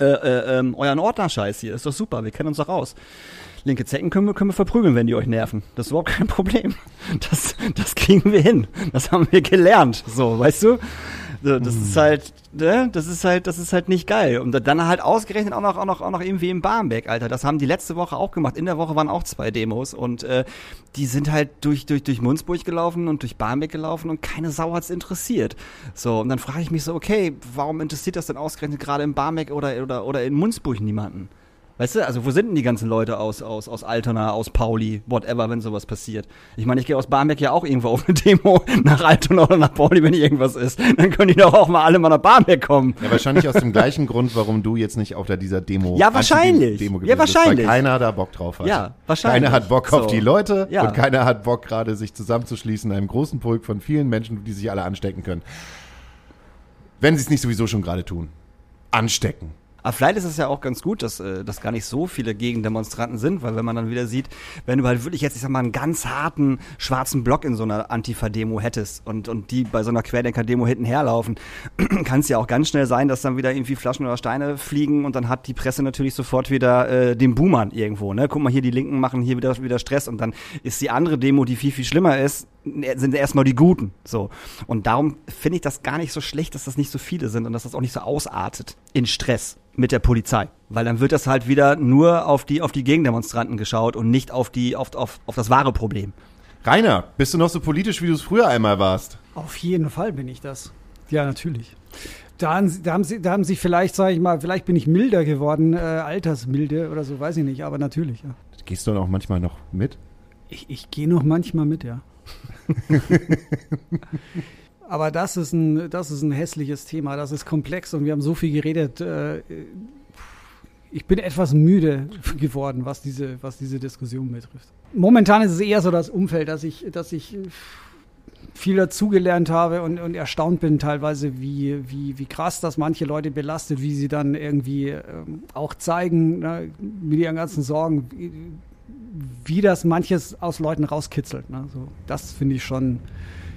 Speaker 3: äh, äh, ähm, euren Ordner-Scheiß hier. Ist doch super, wir kennen uns doch aus. Linke Zecken können wir, können wir verprügeln, wenn die euch nerven. Das ist überhaupt kein Problem. Das, das kriegen wir hin. Das haben wir gelernt. So, weißt du? So, Das ist halt, ne? Das ist halt, das ist halt nicht geil. Und dann halt ausgerechnet auch noch, auch noch, auch noch irgendwie im Barmbek, Alter. Das haben die letzte Woche auch gemacht. In der Woche waren auch zwei Demos und äh, die sind halt durch, durch, durch Munzburg gelaufen und durch Barmbek gelaufen und keine Sau hat's interessiert. So, und dann frage ich mich so, okay, warum interessiert das denn ausgerechnet gerade in Barmbek oder, oder, oder in Munzburg niemanden? Weißt du, also wo sind denn die ganzen Leute aus, aus, aus Altona, aus Pauli, whatever, wenn sowas passiert? Ich meine, ich gehe aus Barmbek ja auch irgendwo auf eine Demo nach Altona oder nach Pauli, wenn irgendwas ist. Dann können die doch auch mal alle mal nach Barmbek kommen.
Speaker 2: Ja, wahrscheinlich aus dem gleichen Grund, warum du jetzt nicht auf der, dieser Demo
Speaker 3: Ja, wahrscheinlich.
Speaker 2: Demo
Speaker 3: Ja,
Speaker 2: gewesen bist,
Speaker 3: wahrscheinlich.
Speaker 2: Weil keiner da Bock drauf hat.
Speaker 3: Ja, wahrscheinlich.
Speaker 2: Keiner hat Bock auf
Speaker 3: So.
Speaker 2: die Leute
Speaker 3: Ja.
Speaker 2: und keiner hat Bock gerade sich zusammenzuschließen in einem großen Pulk von vielen Menschen, die sich alle anstecken können. Wenn sie es nicht sowieso schon gerade tun. Anstecken.
Speaker 3: Aber vielleicht ist es ja auch ganz gut, dass, äh, dass gar nicht so viele Gegendemonstranten sind, weil wenn man dann wieder sieht, wenn du halt wirklich jetzt, ich sag mal, einen ganz harten schwarzen Block in so einer Antifa-Demo hättest und, und die bei so einer Querdenker-Demo hinten herlaufen, kann es ja auch ganz schnell sein, dass dann wieder irgendwie Flaschen oder Steine fliegen und dann hat die Presse natürlich sofort wieder äh, den Boomern irgendwo, ne? Guck mal hier, die Linken machen hier wieder, wieder Stress und dann ist die andere Demo, die viel, viel schlimmer ist, sind erstmal die Guten. So. Und darum finde ich das gar nicht so schlecht, dass das nicht so viele sind und dass das auch nicht so ausartet in Stress mit der Polizei. Weil dann wird das halt wieder nur auf die, auf die Gegendemonstranten geschaut und nicht auf die, auf, auf, auf das wahre Problem.
Speaker 2: Rainer, bist du noch so politisch, wie du es früher einmal warst?
Speaker 4: Auf jeden Fall bin ich das. Ja, natürlich. Da haben, sie, da haben, sie, da haben sie vielleicht, sage ich mal, vielleicht bin ich milder geworden, äh, altersmilde oder so, weiß ich nicht, aber natürlich, ja.
Speaker 2: Gehst du dann auch manchmal noch mit?
Speaker 4: Ich, ich gehe noch manchmal mit, ja. aber das ist, ein, das ist ein hässliches Thema, das ist komplex und wir haben so viel geredet. Äh, ich bin etwas müde geworden, was diese, was diese Diskussion betrifft. Momentan ist es eher so das Umfeld, dass ich, dass ich viel dazugelernt habe und, und erstaunt bin teilweise, wie, wie, wie krass das manche Leute belastet, wie sie dann irgendwie ähm, auch zeigen, ne, mit ihren ganzen Sorgen, wie, das manches aus Leuten rauskitzelt. Ne? So, das finde ich schon.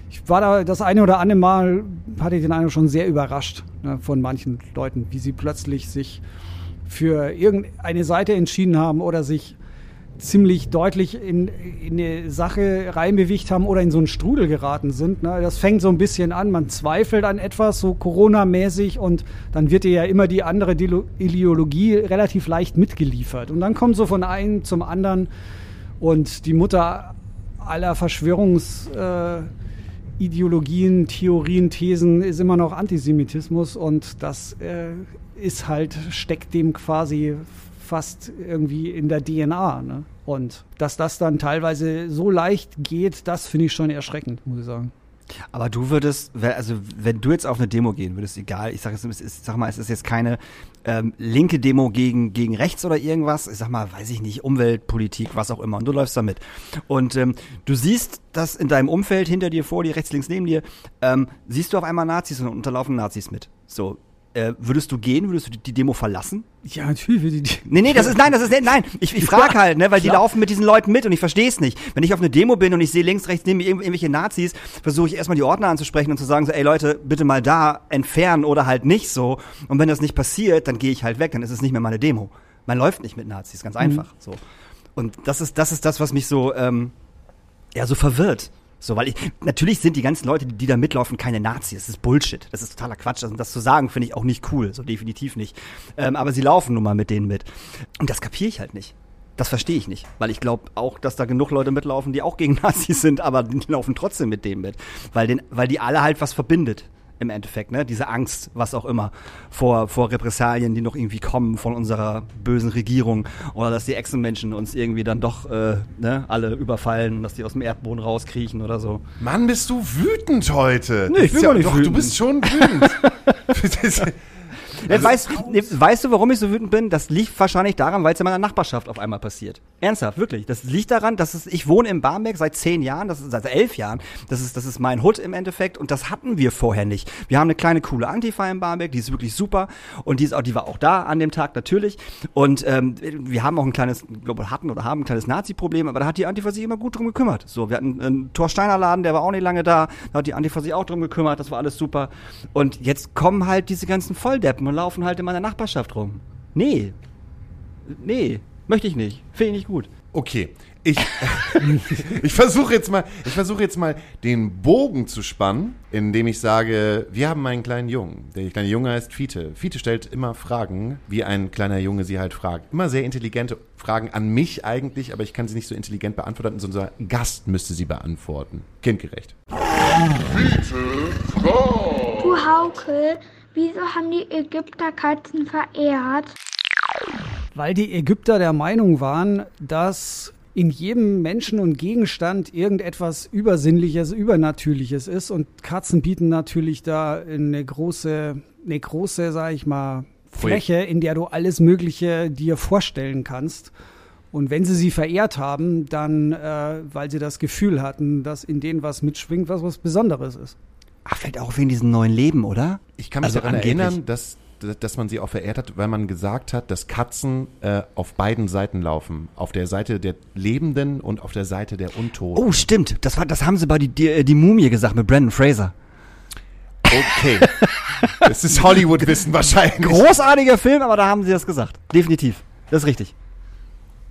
Speaker 4: Ich war da das eine oder andere Mal, hatte ich den Eindruck schon sehr überrascht ne, von manchen Leuten, wie sie plötzlich sich für irgendeine Seite entschieden haben oder sich ziemlich deutlich in, in eine Sache reinbewegt haben oder in so einen Strudel geraten sind. Ne? Das fängt so ein bisschen an, man zweifelt an etwas, so Corona-mäßig, und dann wird dir ja immer die andere Ideologie relativ leicht mitgeliefert. Und dann kommt so von einem zum anderen und die Mutter aller Verschwörungsideologien, äh, Theorien, Thesen ist immer noch Antisemitismus und das äh, ist halt, steckt dem quasi fast irgendwie in der DNA. Ne? Und dass das dann teilweise so leicht geht, das finde ich schon erschreckend, muss ich sagen.
Speaker 3: Aber du würdest, also wenn du jetzt auf eine Demo gehen würdest, egal, ich sag, es ist, sag mal, es ist jetzt keine ähm, linke Demo gegen, gegen rechts oder irgendwas, ich sag mal, weiß ich nicht, Umweltpolitik, was auch immer, und du läufst damit. Und ähm, du siehst, dass in deinem Umfeld, hinter dir, vor dir, rechts, links, neben dir, ähm, siehst du auf einmal Nazis und unterlaufen Nazis mit. So, äh, würdest du gehen, würdest du die Demo verlassen?
Speaker 4: Ja, natürlich würde ich.
Speaker 3: Nee, nee, das ist, nein, das ist, nein, ich, ich frage halt, ne, weil klar. die laufen mit diesen Leuten mit und ich verstehe es nicht. Wenn ich auf eine Demo bin und ich sehe links, rechts neben mir irgendwelche Nazis, versuche ich erstmal die Ordner anzusprechen und zu sagen so, ey Leute, bitte mal da entfernen oder halt nicht so. Und wenn das nicht passiert, dann gehe ich halt weg, dann ist es nicht mehr meine Demo. Man läuft nicht mit Nazis, ganz mhm. einfach, so. Und das ist, das ist das, was mich so, ähm, ja, so verwirrt. So, weil ich, natürlich sind die ganzen Leute, die da mitlaufen, keine Nazis. Das ist Bullshit. Das ist totaler Quatsch. Und das zu sagen, finde ich auch nicht cool. So definitiv nicht. Ähm, aber sie laufen nun mal mit denen mit. Und das kapiere ich halt nicht. Das verstehe ich nicht, weil ich glaube auch, dass da genug Leute mitlaufen, die auch gegen Nazis sind, aber die laufen trotzdem mit denen mit, weil den, weil die alle halt was verbindet im Endeffekt, ne? Diese Angst, was auch immer, vor, vor Repressalien, die noch irgendwie kommen von unserer bösen Regierung oder dass die Echsenmenschen uns irgendwie dann doch äh, ne, alle überfallen, dass die aus dem Erdboden rauskriechen oder so.
Speaker 2: Mann, bist du wütend heute?
Speaker 3: Nee, ich bin ja, nicht
Speaker 2: doch,
Speaker 3: wütend.
Speaker 2: Du bist schon wütend.
Speaker 3: Also, weißt, weißt, du, warum ich so wütend bin? Das liegt wahrscheinlich daran, weil es in meiner Nachbarschaft auf einmal passiert. Ernsthaft, wirklich. Das liegt daran, dass es, ich wohne in Barmbek seit zehn Jahren, das ist seit elf Jahren. Das ist, das ist mein Hut im Endeffekt und das hatten wir vorher nicht. Wir haben eine kleine coole Antifa in Barmbek, die ist wirklich super und die ist auch, die war auch da an dem Tag natürlich. Und ähm, wir haben auch ein kleines, glaube hatten oder haben ein kleines Nazi-Problem, aber da hat die Antifa sich immer gut drum gekümmert. So, wir hatten einen Thorsteiner Laden, der war auch nicht lange da, da hat die Antifa sich auch drum gekümmert, das war alles super. Und jetzt kommen halt diese ganzen Volldeppen und laufen halt in meiner Nachbarschaft rum. Nee. Nee, möchte ich nicht. Finde ich nicht gut.
Speaker 2: Okay. Ich, ich versuche jetzt mal, ich versuche jetzt mal den Bogen zu spannen, indem ich sage, wir haben einen kleinen Jungen. Der kleine Junge heißt Fiete. Fiete stellt immer Fragen, wie ein kleiner Junge sie halt fragt. Immer sehr intelligente Fragen an mich eigentlich, aber ich kann sie nicht so intelligent beantworten, sondern unser Gast müsste sie beantworten. Kindgerecht.
Speaker 5: Fiete, Frau!
Speaker 6: Du Hauke, Wieso haben die Ägypter Katzen verehrt?
Speaker 4: Weil die Ägypter der Meinung waren, dass in jedem Menschen und Gegenstand irgendetwas Übersinnliches, Übernatürliches ist. Und Katzen bieten natürlich da eine große, eine große, sag ich mal, Fläche, in der du alles Mögliche dir vorstellen kannst. Und wenn sie sie verehrt haben, dann, äh, weil sie das Gefühl hatten, dass in denen was mitschwingt, was was Besonderes ist.
Speaker 3: Ach, vielleicht auch wegen diesem neuen Leben, oder?
Speaker 2: Ich kann mich also daran angeblich. erinnern, dass, dass man sie auch verehrt hat, weil man gesagt hat, dass Katzen äh, auf beiden Seiten laufen. Auf der Seite der Lebenden und auf der Seite der Untoten.
Speaker 3: Oh, stimmt. Das, war, das haben sie bei die, die, die Mumie gesagt mit Brandon Fraser.
Speaker 2: Okay. das ist Hollywood-Wissen wahrscheinlich.
Speaker 3: Großartiger Film, aber da haben sie das gesagt. Definitiv. Das ist richtig.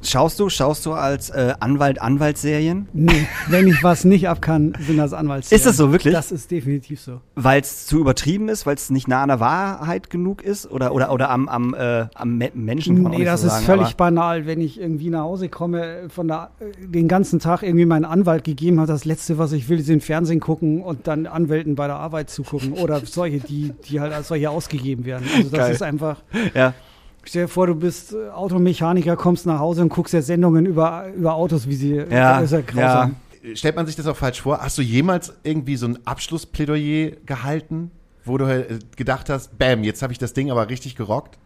Speaker 3: Schaust du, schaust du als äh, Anwalt Anwaltsserien?
Speaker 4: Nee, wenn ich was nicht ab kann, sind das Anwaltsserien.
Speaker 3: Ist das so, wirklich?
Speaker 4: Das ist definitiv so.
Speaker 3: Weil es zu übertrieben ist, weil es nicht nah an der Wahrheit genug ist oder oder oder am am äh, am Me Menschen kann man
Speaker 4: Nee, das
Speaker 3: so
Speaker 4: ist
Speaker 3: sagen,
Speaker 4: völlig banal, wenn ich irgendwie nach Hause komme, von der, äh, den ganzen Tag irgendwie meinen Anwalt gegeben hat, das Letzte, was ich will, ist den Fernsehen gucken und dann Anwälten bei der Arbeit zugucken oder solche, die, die halt als solche ausgegeben werden. Also das
Speaker 3: Geil.
Speaker 4: ist einfach,
Speaker 3: Ja.
Speaker 4: Stell dir vor, du bist äh, Automechaniker, kommst nach Hause und guckst dir Sendungen über, über Autos, wie sie,
Speaker 3: Ja,
Speaker 4: das ist ja grausam.
Speaker 2: Stellt man sich das auch falsch vor? Hast du jemals irgendwie so ein Abschlussplädoyer gehalten, wo du halt, äh, gedacht hast, bam, jetzt habe ich das Ding aber richtig gerockt?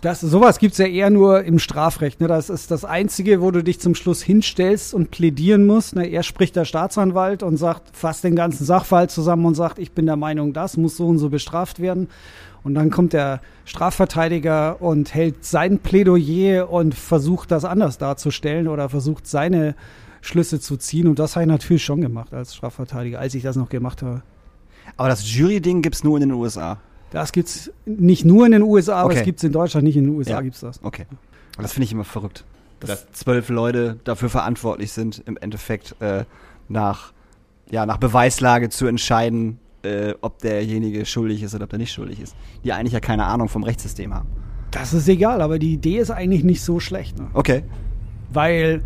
Speaker 4: Das, sowas gibt's ja eher nur im Strafrecht. Ne? Das ist das Einzige, wo du dich zum Schluss hinstellst und plädieren musst. Ne? Er spricht der Staatsanwalt und sagt, fasst den ganzen Sachverhalt zusammen und sagt, ich bin der Meinung, das muss so und so bestraft werden. Und dann kommt der Strafverteidiger und hält sein Plädoyer und versucht das anders darzustellen oder versucht seine Schlüsse zu ziehen. Und das habe ich natürlich schon gemacht als Strafverteidiger, als ich das noch gemacht habe.
Speaker 3: Aber das Jury-Ding gibt's nur in den USA.
Speaker 4: Das gibt's nicht nur in den USA, aber
Speaker 3: Okay.
Speaker 4: es gibt's in Deutschland nicht. In den USA
Speaker 3: Ja.
Speaker 4: gibt's das.
Speaker 3: Okay. Und das finde ich immer verrückt. Dass
Speaker 2: Das-
Speaker 3: zwölf Leute dafür verantwortlich sind, im Endeffekt äh, nach, ja, nach Beweislage zu entscheiden, äh, ob derjenige schuldig ist oder ob er nicht schuldig ist. Die eigentlich ja keine Ahnung vom Rechtssystem haben.
Speaker 4: Das ist egal, aber die Idee ist eigentlich nicht so schlecht. Ne?
Speaker 3: Okay.
Speaker 4: Weil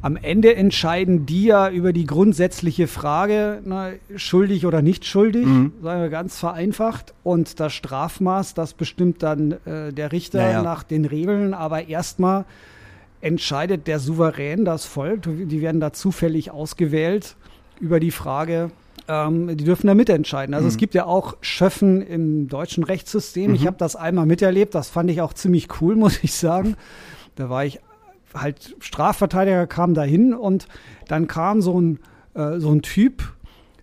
Speaker 4: am Ende entscheiden die ja über die grundsätzliche Frage, ne, schuldig oder nicht schuldig,
Speaker 3: Mhm.
Speaker 4: sagen wir ganz vereinfacht. Und das Strafmaß, das bestimmt dann äh, der Richter
Speaker 3: Ja, ja.
Speaker 4: nach den Regeln. Aber erstmal entscheidet der Souverän, das Volk, die werden da zufällig ausgewählt, über die Frage, ähm, die dürfen da mitentscheiden. Also es gibt ja auch Schöffen im deutschen Rechtssystem. Ich habe das einmal miterlebt, das fand ich auch ziemlich cool, muss ich sagen. Da war ich halt Strafverteidiger, kam da hin und dann kam so ein, äh, so ein Typ,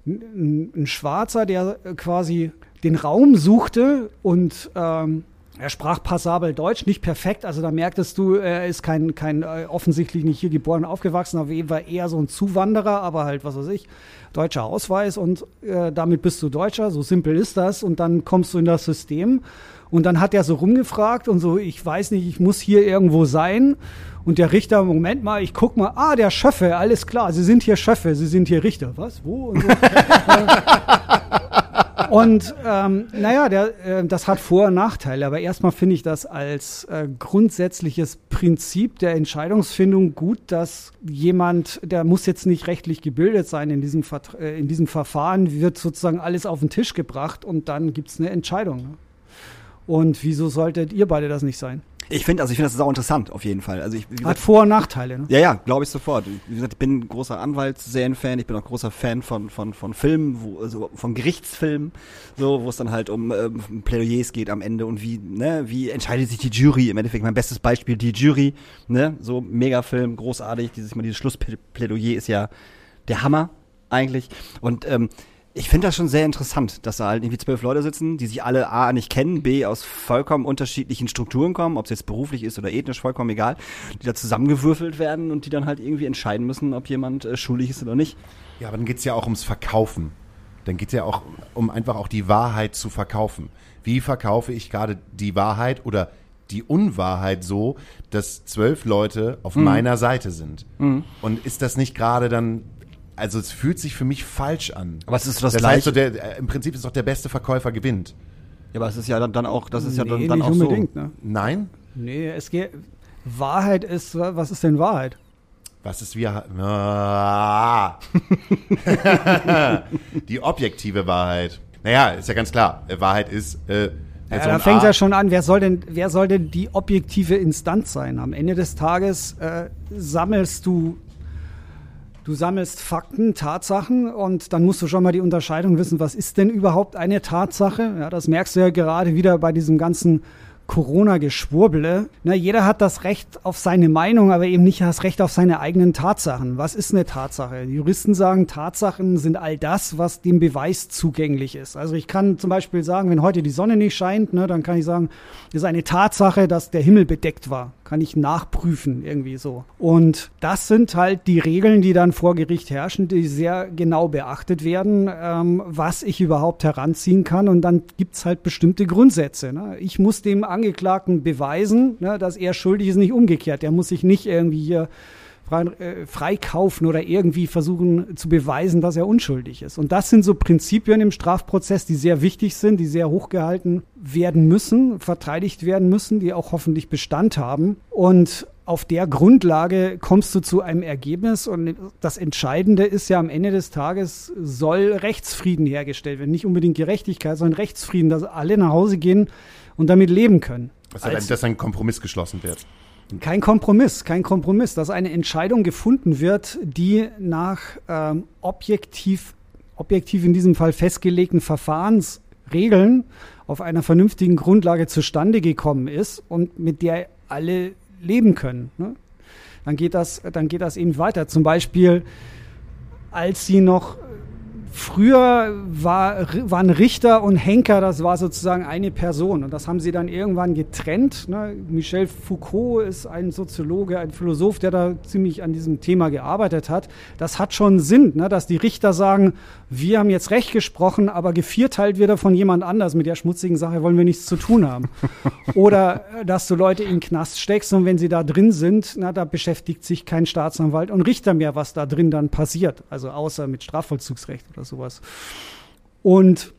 Speaker 4: ein, ein Schwarzer, der quasi den Raum suchte und ähm, er sprach passabel Deutsch, nicht perfekt, also da merktest du, er ist kein, kein äh, offensichtlich nicht hier geboren und aufgewachsen, auf jeden Fall eher so ein Zuwanderer, aber halt, was weiß ich, deutscher Ausweis und äh, damit bist du Deutscher, so simpel ist das und dann kommst du in das System und dann hat er so rumgefragt und so, ich weiß nicht, ich muss hier irgendwo sein und der Richter, Moment mal, ich guck mal, ah, der Schöffe, alles klar, Sie sind hier Schöffe, Sie sind hier Richter, was, wo und so. Und ähm, naja, der, äh, das hat Vor- und Nachteile, aber erstmal finde ich das als äh, grundsätzliches Prinzip der Entscheidungsfindung gut, dass jemand, der muss jetzt nicht rechtlich gebildet sein in diesem, Vert äh, in diesem Verfahren, wird sozusagen alles auf den Tisch gebracht und dann gibt es eine Entscheidung. Ne? Und wieso solltet ihr beide das nicht sein?
Speaker 3: Ich finde, also ich finde das sau interessant auf jeden Fall. Also ich, wie
Speaker 4: Hat
Speaker 3: gesagt,
Speaker 4: Vor- und Nachteile. Ne?
Speaker 3: ja, ja, glaube ich sofort. Wie gesagt, ich bin ein großer Anwaltsserienfan, ich bin auch großer Fan von, von, von Filmen, wo, also von Gerichtsfilmen, so, wo es dann halt um ähm, Plädoyers geht am Ende und wie, ne, wie entscheidet sich die Jury? Im Endeffekt mein bestes Beispiel, die Jury, ne, so Megafilm, großartig, dieses, ich meine, dieses Schlussplädoyer ist ja der Hammer eigentlich. Und ähm, ich finde das schon sehr interessant, dass da halt irgendwie zwölf Leute sitzen, die sich alle A nicht kennen, B aus vollkommen unterschiedlichen Strukturen kommen, ob es jetzt beruflich ist oder ethnisch, vollkommen egal, die da zusammengewürfelt werden und die dann halt irgendwie entscheiden müssen, ob jemand äh, schuldig ist oder nicht.
Speaker 2: Ja, aber dann geht's ja auch ums Verkaufen. Dann geht's ja auch um einfach auch die Wahrheit zu verkaufen. Wie verkaufe ich gerade die Wahrheit oder die Unwahrheit so, dass zwölf Leute auf meiner Seite sind? Und ist das nicht gerade dann, also es fühlt sich für mich falsch an.
Speaker 3: Aber es ist das
Speaker 2: das heißt, so
Speaker 3: Gleiche.
Speaker 2: der, äh, im Prinzip ist doch der beste Verkäufer gewinnt.
Speaker 3: Ja, aber es ist ja dann, dann auch, das ist ja dann,
Speaker 4: nee,
Speaker 3: dann
Speaker 4: nicht
Speaker 3: auch
Speaker 4: unbedingt.
Speaker 3: so.
Speaker 4: Ne?
Speaker 2: Nein?
Speaker 4: Nee, es geht. Wahrheit ist, was ist denn Wahrheit?
Speaker 2: Was ist wir? Die objektive Wahrheit. Naja, ist ja ganz klar. Wahrheit ist. Äh,
Speaker 4: Ja,
Speaker 2: Person
Speaker 4: da fängt
Speaker 2: A-
Speaker 4: ja schon an, wer soll denn, wer soll denn die objektive Instanz sein? Am Ende des Tages äh, sammelst du, du sammelst Fakten, Tatsachen und dann musst du schon mal die Unterscheidung wissen, was ist denn überhaupt eine Tatsache? Ja, das merkst du ja gerade wieder bei diesem ganzen Corona-Geschwurbele. Na, jeder hat das Recht auf seine Meinung, aber eben nicht das Recht auf seine eigenen Tatsachen. Was ist eine Tatsache? Die Juristen sagen, Tatsachen sind all das, was dem Beweis zugänglich ist. Also ich kann zum Beispiel sagen, wenn heute die Sonne nicht scheint, ne, dann kann ich sagen, das ist eine Tatsache, dass der Himmel bedeckt war. Kann ich nachprüfen, irgendwie so. Und das sind halt die Regeln, die dann vor Gericht herrschen, die sehr genau beachtet werden, ähm, was ich überhaupt heranziehen kann. Und dann gibt's halt bestimmte Grundsätze. Ne? Ich muss dem Angeklagten beweisen, ne, dass er schuldig ist, nicht umgekehrt. Der muss sich nicht irgendwie hier freikaufen oder irgendwie versuchen zu beweisen, dass er unschuldig ist. Und das sind so Prinzipien im Strafprozess, die sehr wichtig sind, die sehr hochgehalten werden müssen, verteidigt werden müssen, die auch hoffentlich Bestand haben. Und auf der Grundlage kommst du zu einem Ergebnis und das Entscheidende ist ja am Ende des Tages soll Rechtsfrieden hergestellt werden. Nicht unbedingt Gerechtigkeit, sondern Rechtsfrieden, dass alle nach Hause gehen und damit leben können.
Speaker 2: Also,
Speaker 4: Als-
Speaker 2: dass ein Kompromiss geschlossen wird.
Speaker 4: Kein Kompromiss, kein Kompromiss, dass eine Entscheidung gefunden wird, die nach ähm, objektiv, objektiv in diesem Fall festgelegten Verfahrensregeln auf einer vernünftigen Grundlage zustande gekommen ist und mit der alle leben können. Ne? Dann geht das, dann geht das eben weiter. Zum Beispiel, als sie noch Früher war, waren Richter und Henker, das war sozusagen eine Person. Und das haben sie dann irgendwann getrennt. Ne? Michel Foucault ist ein Soziologe, ein Philosoph, der da ziemlich an diesem Thema gearbeitet hat. Das hat schon Sinn, ne? dass die Richter sagen, wir haben jetzt Recht gesprochen, aber gevierteilt wird er von jemand anders. Mit der schmutzigen Sache wollen wir nichts zu tun haben. Oder äh, dass du Leute in den Knast steckst und wenn sie da drin sind, na, da beschäftigt sich kein Staatsanwalt und Richter mehr, was da drin dann passiert. Also außer mit Strafvollzugsrecht oder sowas. Und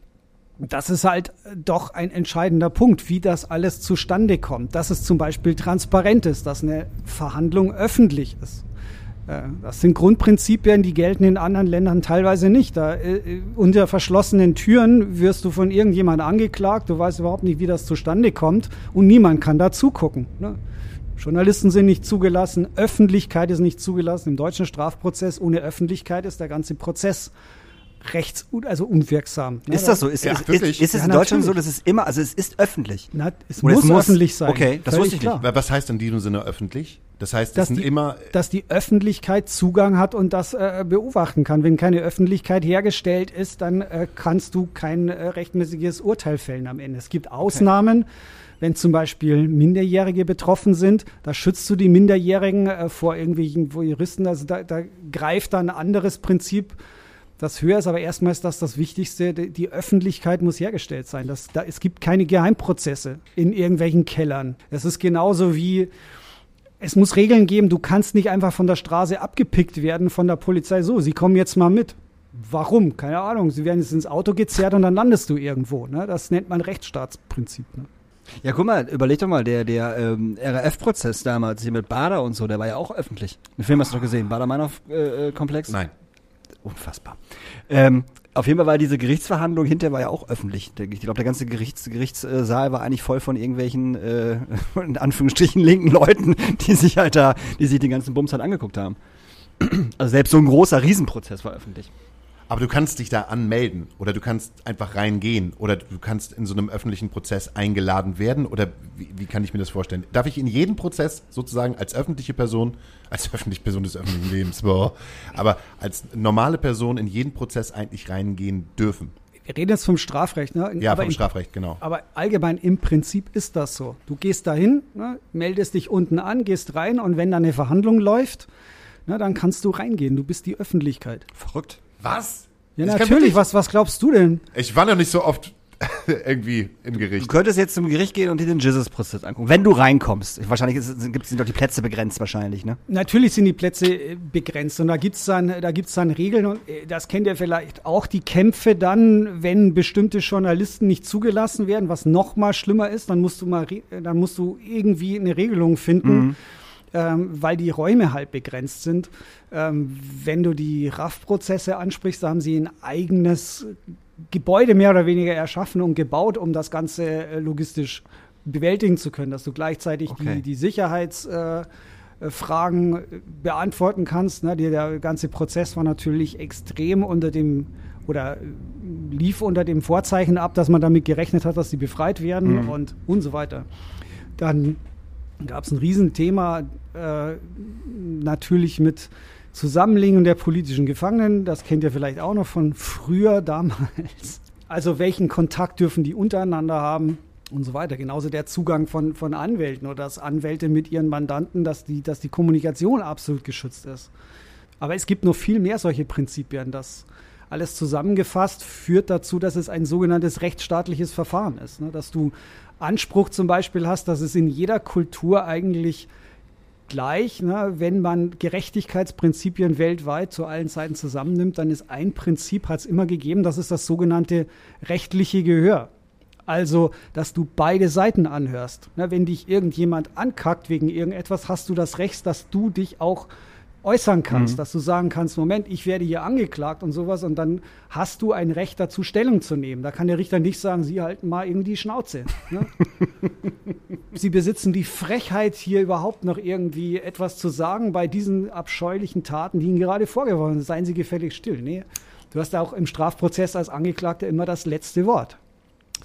Speaker 4: das ist halt doch ein entscheidender Punkt, wie das alles zustande kommt. Dass es zum Beispiel transparent ist, dass eine Verhandlung öffentlich ist. Äh, Das sind Grundprinzipien, die gelten in anderen Ländern teilweise nicht. Da, äh, unter verschlossenen Türen wirst du von irgendjemand angeklagt, du weißt überhaupt nicht, wie das zustande kommt und niemand kann da zugucken. Ne? Journalisten sind nicht zugelassen, Öffentlichkeit ist nicht zugelassen. Im deutschen Strafprozess ohne Öffentlichkeit ist der ganze Prozess rechts, also unwirksam. Ne?
Speaker 3: Ist das so? Ist,
Speaker 2: Ja,
Speaker 3: ist,
Speaker 2: wirklich?
Speaker 3: ist, ist es
Speaker 4: Ja,
Speaker 3: in Deutschland so,
Speaker 4: natürlich.
Speaker 3: dass es immer, also es ist öffentlich?
Speaker 4: Na, es muss,
Speaker 3: es muss-
Speaker 4: öffentlich sein.
Speaker 3: okay, das
Speaker 4: Völlig
Speaker 3: wusste ich nicht.
Speaker 4: klar.
Speaker 2: Was heißt in diesem Sinne öffentlich? Das heißt,
Speaker 4: Dass
Speaker 2: es sind
Speaker 4: die-
Speaker 2: immer
Speaker 4: dass die Öffentlichkeit Zugang hat und das äh, beobachten kann. Wenn keine Öffentlichkeit hergestellt ist, dann äh, kannst du kein äh, rechtmäßiges Urteil fällen am Ende. Es gibt Ausnahmen. Wenn zum Beispiel Minderjährige betroffen sind, da schützt du die Minderjährigen äh, vor irgendwelchen Voyeuristen. Also da, da greift dann ein anderes Prinzip, das höher ist. Aber erstmal ist das das Wichtigste. Die, die Öffentlichkeit muss hergestellt sein. Das, da, es gibt keine Geheimprozesse in irgendwelchen Kellern. Es ist genauso wie es muss Regeln geben, du kannst nicht einfach von der Straße abgepickt werden von der Polizei. So, sie kommen jetzt mal mit. Warum? Keine Ahnung. Sie werden jetzt ins Auto gezerrt und dann landest du irgendwo. Ne? Das nennt man Rechtsstaatsprinzip. Ne?
Speaker 3: Ja, guck mal, überleg doch mal, der, der ähm, RAF-Prozess damals hier mit Bader und so, der war ja auch öffentlich. Den Film hast du doch gesehen, Bader-Meinhof-Komplex?
Speaker 2: Nein.
Speaker 3: Unfassbar. Ähm, auf jeden Fall war diese Gerichtsverhandlung hinterher war ja auch öffentlich. Ich glaube, der ganze Gerichts, Gerichtssaal war eigentlich voll von irgendwelchen, äh, in Anführungsstrichen, linken Leuten, die sich halt da, die sich den ganzen Bums halt angeguckt haben. Also selbst so ein großer Riesenprozess war öffentlich.
Speaker 2: Aber du kannst dich da anmelden oder du kannst einfach reingehen oder du kannst in so einem öffentlichen Prozess eingeladen werden oder wie, wie kann ich mir das vorstellen? Darf ich in jeden Prozess sozusagen als öffentliche Person, als öffentliche Person des öffentlichen Lebens, boah, aber als normale Person in jeden Prozess eigentlich reingehen dürfen?
Speaker 4: Wir reden jetzt vom Strafrecht. Ne?
Speaker 2: Ja,
Speaker 4: aber
Speaker 2: vom Strafrecht, genau.
Speaker 4: Aber allgemein im Prinzip ist das so. Du gehst dahin, ne, meldest dich unten an, gehst rein und wenn da eine Verhandlung läuft, ne, dann kannst du reingehen. Du bist die Öffentlichkeit.
Speaker 3: Verrückt.
Speaker 2: Was?
Speaker 4: Ja,
Speaker 2: Ich
Speaker 4: natürlich. Was, was glaubst du denn?
Speaker 2: Ich war noch nicht so oft irgendwie im
Speaker 3: Du
Speaker 2: Gericht.
Speaker 3: könntest jetzt zum Gericht gehen und dir den Jesus-Prozess angucken, wenn du reinkommst. Wahrscheinlich gibt es doch die Plätze begrenzt wahrscheinlich, ne?
Speaker 4: Natürlich sind die Plätze äh, begrenzt und da gibt's dann, da gibt's dann Regeln und äh, das kennt ihr vielleicht auch, die Kämpfe dann, wenn bestimmte Journalisten nicht zugelassen werden, was noch mal schlimmer ist, dann musst du mal, re- äh, dann musst du irgendwie eine Regelung finden, ähm, weil die Räume halt begrenzt sind. Ähm, wenn du die RAF-Prozesse ansprichst, da haben sie ein eigenes Gebäude mehr oder weniger erschaffen und gebaut, um das Ganze äh, logistisch bewältigen zu können, dass du gleichzeitig
Speaker 3: Okay.
Speaker 4: die, die Sicherheits äh, äh, Fragen beantworten kannst. Ne? Der, ganze Prozess war natürlich extrem unter dem oder äh, lief unter dem Vorzeichen ab, dass man damit gerechnet hat, dass sie befreit werden und und so weiter. Dann gab es ein Riesenthema äh, natürlich mit Zusammenlegung der politischen Gefangenen. Das kennt ihr vielleicht auch noch von früher damals. Also welchen Kontakt dürfen die untereinander haben? und so weiter. Genauso der Zugang von, von Anwälten oder dass Anwälte mit ihren Mandanten, dass die, dass die Kommunikation absolut geschützt ist. Aber es gibt noch viel mehr solche Prinzipien. Das alles zusammengefasst führt dazu, dass es ein sogenanntes rechtsstaatliches Verfahren ist. Ne? Dass du Anspruch zum Beispiel hast, dass es in jeder Kultur eigentlich gleich, ne? wenn man Gerechtigkeitsprinzipien weltweit zu allen Zeiten zusammennimmt, dann ist ein Prinzip, hat es immer gegeben, das ist das sogenannte rechtliche Gehör. Also, dass du beide Seiten anhörst. Ne? Wenn dich irgendjemand ankackt wegen irgendetwas, hast du das Recht, dass du dich auch äußern kannst,
Speaker 3: Mhm.
Speaker 4: dass du sagen kannst, Moment, ich werde hier angeklagt und sowas und dann hast du ein Recht dazu, Stellung zu nehmen. Da kann der Richter nicht sagen, Sie halten mal irgendwie die Schnauze. Ne? Sie besitzen die Frechheit, hier überhaupt noch irgendwie etwas zu sagen bei diesen abscheulichen Taten, die Ihnen gerade vorgeworfen sind. Seien Sie gefällig still. Nee, du hast auch im Strafprozess als Angeklagter immer das letzte Wort.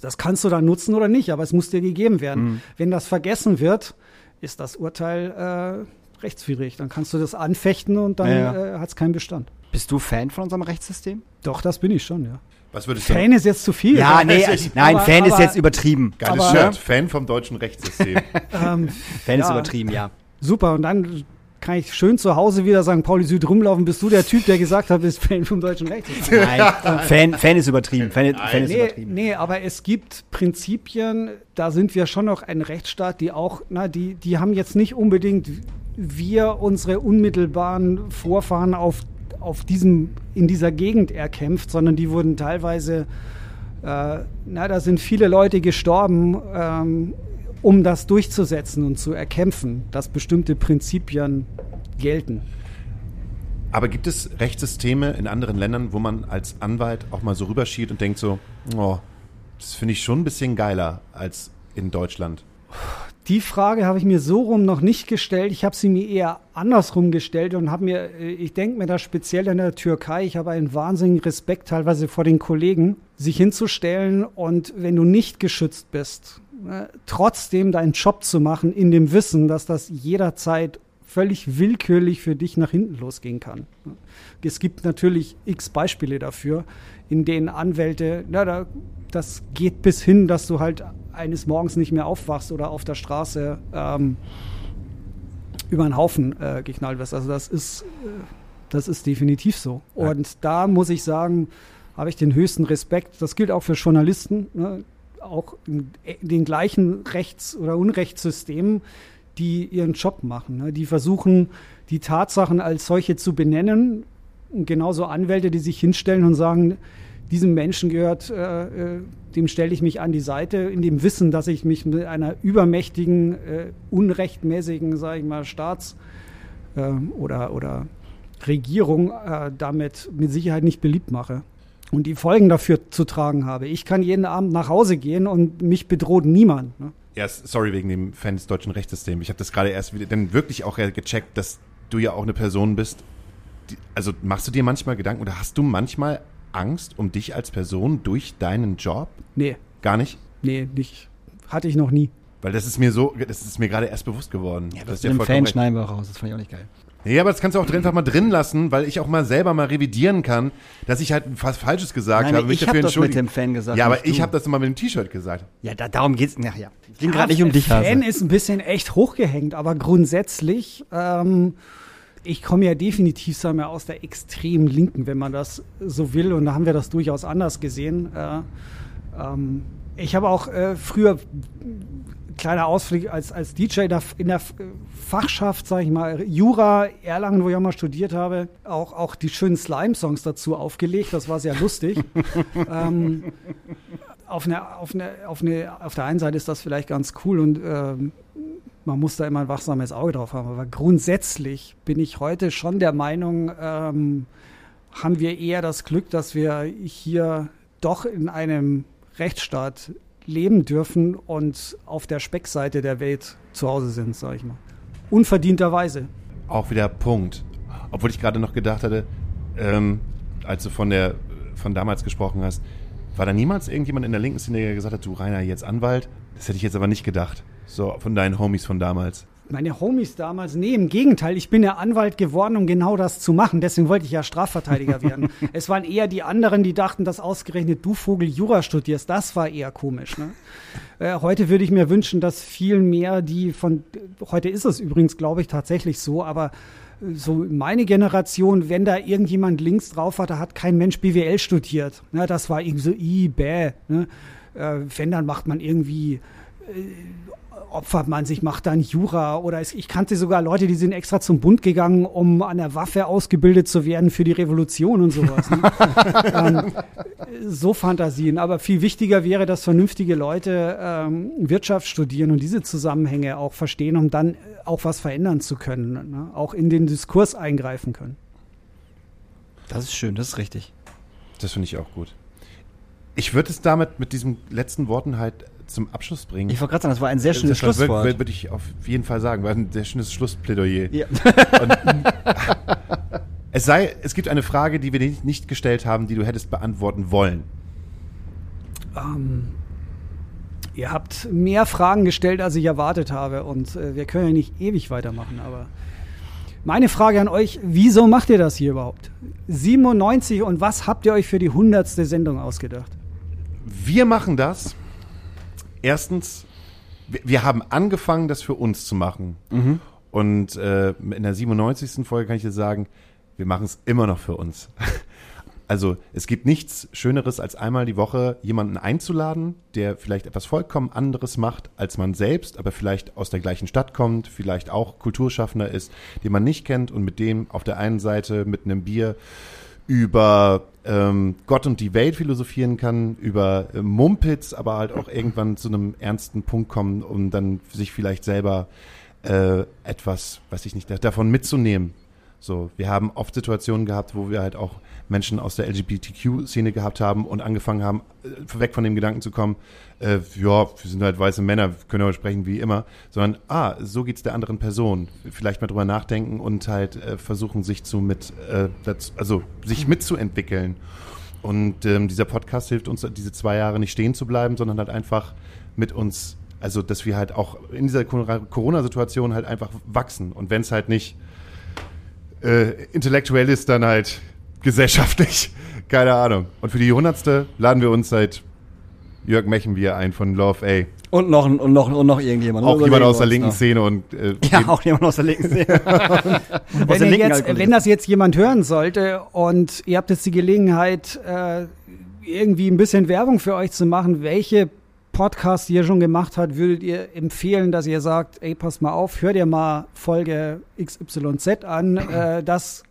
Speaker 4: Das kannst du dann nutzen oder nicht, aber es muss dir gegeben werden. Wenn das vergessen wird, ist das Urteil äh, rechtswidrig. Dann kannst du das anfechten und dann
Speaker 3: Ja, ja.
Speaker 4: äh, hat es keinen Bestand.
Speaker 3: Bist du Fan von unserem Rechtssystem?
Speaker 4: Doch, das bin ich schon, ja.
Speaker 2: Was würdest du
Speaker 4: Fan ist jetzt zu viel.
Speaker 3: Ja, nee,
Speaker 4: Also,
Speaker 3: nein,
Speaker 4: aber-
Speaker 3: Fan ist jetzt übertrieben.
Speaker 2: Geiles
Speaker 4: Aber-
Speaker 2: Shirt, Fan vom deutschen Rechtssystem.
Speaker 4: Ähm,
Speaker 3: Fan ist
Speaker 4: Ja.
Speaker 3: übertrieben, ja.
Speaker 4: super, und dann kann ich schön zu Hause wieder St. Pauli Süd rumlaufen. Bist du der Typ, der gesagt hat, bist Fan vom deutschen Rechtssystem?
Speaker 3: Nein, Fan, Fan ist übertrieben. Fan, Fan ist
Speaker 4: Nee,
Speaker 3: übertrieben.
Speaker 4: nee, aber es gibt Prinzipien, da sind wir schon noch ein Rechtsstaat, die auch, na, die, die haben jetzt nicht unbedingt wir unsere unmittelbaren Vorfahren auf, auf diesem, in dieser Gegend erkämpft, sondern die wurden teilweise, äh, na, da sind viele Leute gestorben, ähm, um das durchzusetzen und zu erkämpfen, dass bestimmte Prinzipien gelten.
Speaker 2: Aber gibt es Rechtssysteme in anderen Ländern, wo man als Anwalt auch mal so rüberschielt und denkt so, oh, das finde ich schon ein bisschen geiler als in Deutschland?
Speaker 4: Die Frage habe ich mir so rum noch nicht gestellt. Ich habe sie mir eher andersrum gestellt und habe mir, äh, ich denke mir da speziell in der Türkei, ich habe einen wahnsinnigen Respekt teilweise vor den Kollegen, sich hinzustellen und wenn du nicht geschützt bist, äh, trotzdem deinen Job zu machen, in dem Wissen, dass das jederzeit völlig willkürlich für dich nach hinten losgehen kann. Es gibt natürlich x Beispiele dafür, in denen Anwälte, na, da, das geht bis hin, dass du halt eines Morgens nicht mehr aufwachst oder auf der Straße ähm, über einen Haufen äh, geknallt wirst. Also das ist, äh, das ist definitiv so.
Speaker 2: Ja.
Speaker 4: Und da muss ich sagen, habe ich den höchsten Respekt. Das gilt auch für Journalisten, ne? auch in den gleichen Rechts- oder Unrechtssystemen, die ihren Job machen. Ne? Die versuchen, die Tatsachen als solche zu benennen. Und genauso Anwälte, die sich hinstellen und sagen, diesem Menschen gehört, äh, äh, dem stelle ich mich an die Seite, in dem Wissen, dass ich mich mit einer übermächtigen, äh, unrechtmäßigen, sage ich mal, Staats- äh, oder, oder Regierung äh, damit mit Sicherheit nicht beliebt mache. Und die Folgen dafür zu tragen habe. Ich kann jeden Abend nach Hause gehen und mich bedroht niemand. Ne?
Speaker 2: Ja, sorry wegen dem Fan des deutschen Rechtssystems. Ich habe das gerade erst wieder, dann wirklich auch gecheckt, dass du ja auch eine Person bist. Die, also machst du dir manchmal Gedanken oder hast du manchmal Angst um dich als Person durch deinen Job?
Speaker 4: Nee,
Speaker 2: Gar nicht?
Speaker 4: nee, nicht. Hatte ich noch nie.
Speaker 2: Weil das ist mir so, das ist mir gerade erst bewusst geworden.
Speaker 3: Ja,
Speaker 2: Das ist vollkommen
Speaker 3: Fan schneiden wir auch raus. Das fand ich auch nicht geil.
Speaker 2: Nee, aber das kannst du auch einfach mal drin lassen, weil ich auch mal selber mal revidieren kann, dass ich halt was Falsches gesagt
Speaker 3: Nein,
Speaker 2: habe.
Speaker 3: ich habe das mit dem Fan gesagt.
Speaker 2: Ja, aber ich habe das immer mit dem T-Shirt gesagt.
Speaker 3: Ja, da, darum geht's. Ach ja. Es ging gerade nicht um dich, Hase.
Speaker 4: Fan ist ein bisschen echt hochgehängt, aber grundsätzlich, ähm, ich komme ja definitiv sagen wir, aus der extremen Linken, wenn man das so will. Und da haben wir das durchaus anders gesehen. Äh, ähm, ich habe auch äh, früher kleiner Ausflug als, als DJ in der F- Fachschaft, sage ich mal, Jura, Erlangen, wo ich auch mal studiert habe, auch, auch die schönen Slime-Songs dazu aufgelegt. Das war sehr lustig. ähm, auf, eine, auf, eine, auf, eine, auf der einen Seite ist das vielleicht ganz cool und ähm, man muss da immer ein wachsames Auge drauf haben. Aber grundsätzlich bin ich heute schon der Meinung, ähm, haben wir eher das Glück, dass wir hier doch in einem Rechtsstaat leben dürfen und auf der Speckseite der Welt zu Hause sind, sage ich mal. Unverdienterweise.
Speaker 2: Auch wieder Punkt. Obwohl ich gerade noch gedacht hatte, ähm, als du von der von damals gesprochen hast, war da niemals irgendjemand in der linken Szene, der gesagt hat, du Rainer, jetzt Anwalt? Das hätte ich jetzt aber nicht gedacht. So, von deinen Homies von damals.
Speaker 4: Meine Homies damals, nee, im Gegenteil, ich bin ja Anwalt geworden, um genau das zu machen. Deswegen wollte ich ja Strafverteidiger werden. es waren eher die anderen, die dachten, dass ausgerechnet du Vogel Jura studierst. Das war eher komisch. Ne? Äh, heute würde ich mir wünschen, dass viel mehr die von, heute ist es übrigens, glaube ich, tatsächlich so, aber äh, so meine Generation, wenn da irgendjemand links drauf war, da hat kein Mensch BWL studiert. Ne, das war irgendwie so, i, bäh. Ne? Äh, wenn, dann macht man irgendwie äh, opfert man sich, macht dann Jura oder es, ich kannte sogar Leute, die sind extra zum Bund gegangen, um an der Waffe ausgebildet zu werden für die Revolution und sowas. Ne? ähm, so Fantasien. Aber viel wichtiger wäre, dass vernünftige Leute ähm, Wirtschaft studieren und diese Zusammenhänge auch verstehen, um dann auch was verändern zu können, ne? auch in den Diskurs eingreifen können.
Speaker 3: Das ist schön, das ist richtig.
Speaker 2: Das finde ich auch gut. Ich würde es damit mit diesen letzten Worten halt zum Abschluss bringen.
Speaker 3: Ich wollte gerade sagen, das war ein sehr schönes
Speaker 2: das
Speaker 3: Schlusswort.
Speaker 2: Würde, würde ich auf jeden Fall sagen, war ein sehr schönes Schlussplädoyer.
Speaker 3: Ja.
Speaker 2: Und, es sei, es gibt eine Frage, die wir nicht gestellt haben, die du hättest beantworten wollen.
Speaker 4: Ähm, ihr habt mehr Fragen gestellt, als ich erwartet habe. Und äh, wir können ja nicht ewig weitermachen, aber meine Frage an euch, wieso macht ihr das hier überhaupt? 97 und was habt ihr euch für die hundertste Sendung ausgedacht?
Speaker 2: Wir machen das. Erstens, wir, wir haben angefangen, das für uns zu machen. Und äh, in der 97. Folge kann ich dir sagen, wir machen es immer noch für uns. Also es gibt nichts Schöneres, als einmal die Woche jemanden einzuladen, der vielleicht etwas vollkommen anderes macht als man selbst, aber vielleicht aus der gleichen Stadt kommt, vielleicht auch Kulturschaffender ist, den man nicht kennt und mit dem auf der einen Seite mit einem Bier über ähm, Gott und die Welt philosophieren kann, über äh, Mumpitz, aber halt auch irgendwann zu einem ernsten Punkt kommen, um dann sich vielleicht selber äh, etwas, weiß ich nicht, da- davon mitzunehmen. So, wir haben oft Situationen gehabt, wo wir halt auch Menschen aus der LGBTQ-Szene gehabt haben und angefangen haben, äh, weg von dem Gedanken zu kommen, äh, ja, wir sind halt weiße Männer, können aber sprechen wie immer, sondern, ah, so geht's der anderen Person. Vielleicht mal drüber nachdenken und halt äh, versuchen, sich zu mit, äh, dazu, also sich mitzuentwickeln. Und ähm, dieser Podcast hilft uns, diese zwei Jahre nicht stehen zu bleiben, sondern halt einfach mit uns, also dass wir halt auch in dieser Corona-Situation halt einfach wachsen. Und wenn es halt nicht äh, intellektuell ist, dann halt gesellschaftlich. Keine Ahnung. Und für die hundertste laden wir uns seit Jörg Mechenbier ein von Love A.
Speaker 3: Und noch, ein- und noch, und noch irgendjemand.
Speaker 2: Auch jemand aus der linken
Speaker 3: noch.
Speaker 2: Szene und äh,
Speaker 3: Ja, auch jemand aus der linken Szene. aus
Speaker 4: Wenn,
Speaker 3: linken
Speaker 4: jetzt, wenn das jetzt jemand hören sollte und ihr habt jetzt die Gelegenheit, äh, irgendwie ein bisschen Werbung für euch zu machen, welche Podcasts ihr schon gemacht habt, würdet ihr empfehlen, dass ihr sagt, ey, passt mal auf, hört ihr mal Folge XYZ an, äh, das,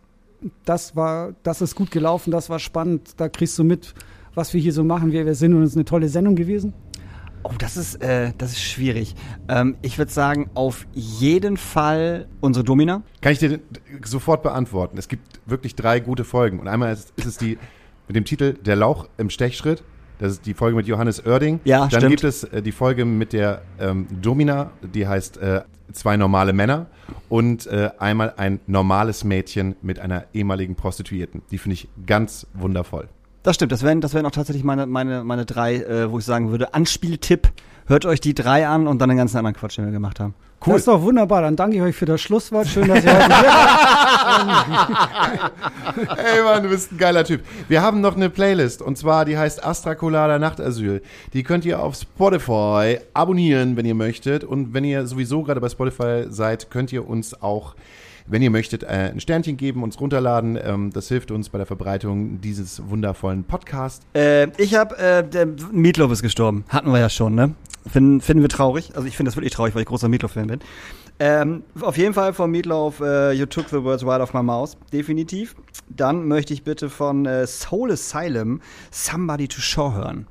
Speaker 4: das war, das ist gut gelaufen, das war spannend, da kriegst du mit, was wir hier so machen, wer wir sind und es ist eine tolle Sendung gewesen.
Speaker 3: Oh, das ist, äh, das ist schwierig. Ähm, ich würde sagen, auf jeden Fall unsere Domina.
Speaker 2: kann ich dir sofort beantworten. Es gibt wirklich drei gute Folgen. Und einmal ist, ist es die mit dem Titel Der Lauch im Stechschritt. Das ist die Folge mit Johannes Oerding.
Speaker 3: Ja,
Speaker 2: Dann
Speaker 3: stimmt.
Speaker 2: gibt es äh, die Folge mit der ähm, Domina, die heißt äh, Zwei normale Männer. Und äh, einmal ein normales Mädchen mit einer ehemaligen Prostituierten. Die finde ich ganz wundervoll.
Speaker 3: Das stimmt, das wären, das wären auch tatsächlich meine, meine, meine drei, äh, wo ich sagen würde, Anspieltipp. Hört euch die drei an und dann den ganzen anderen Quatsch, den wir gemacht haben.
Speaker 4: Cool. Das ist doch wunderbar, dann danke ich euch für das Schlusswort. Schön, dass ihr heute hier wart.
Speaker 2: Ey Mann, du bist ein geiler Typ. Wir haben noch eine Playlist und zwar die heißt Astra Colada Nachtasyl. Die könnt ihr auf Spotify abonnieren, wenn ihr möchtet. Und wenn ihr sowieso gerade bei Spotify seid, könnt ihr uns auch, wenn ihr möchtet, äh, ein Sternchen geben, uns runterladen. Ähm, das hilft uns bei der Verbreitung dieses wundervollen Podcasts.
Speaker 3: Äh, ich habe, äh, der Meatloaf ist gestorben. Hatten wir ja schon, ne? Finden, finden wir traurig. Also ich finde das wirklich traurig, weil ich großer Meatloaf-Fan bin. Ähm, auf jeden Fall von Meatloaf, äh, You Took the Words Right Off My Mouth. Definitiv. Dann möchte ich bitte von äh, Soul Asylum Somebody to Show hören.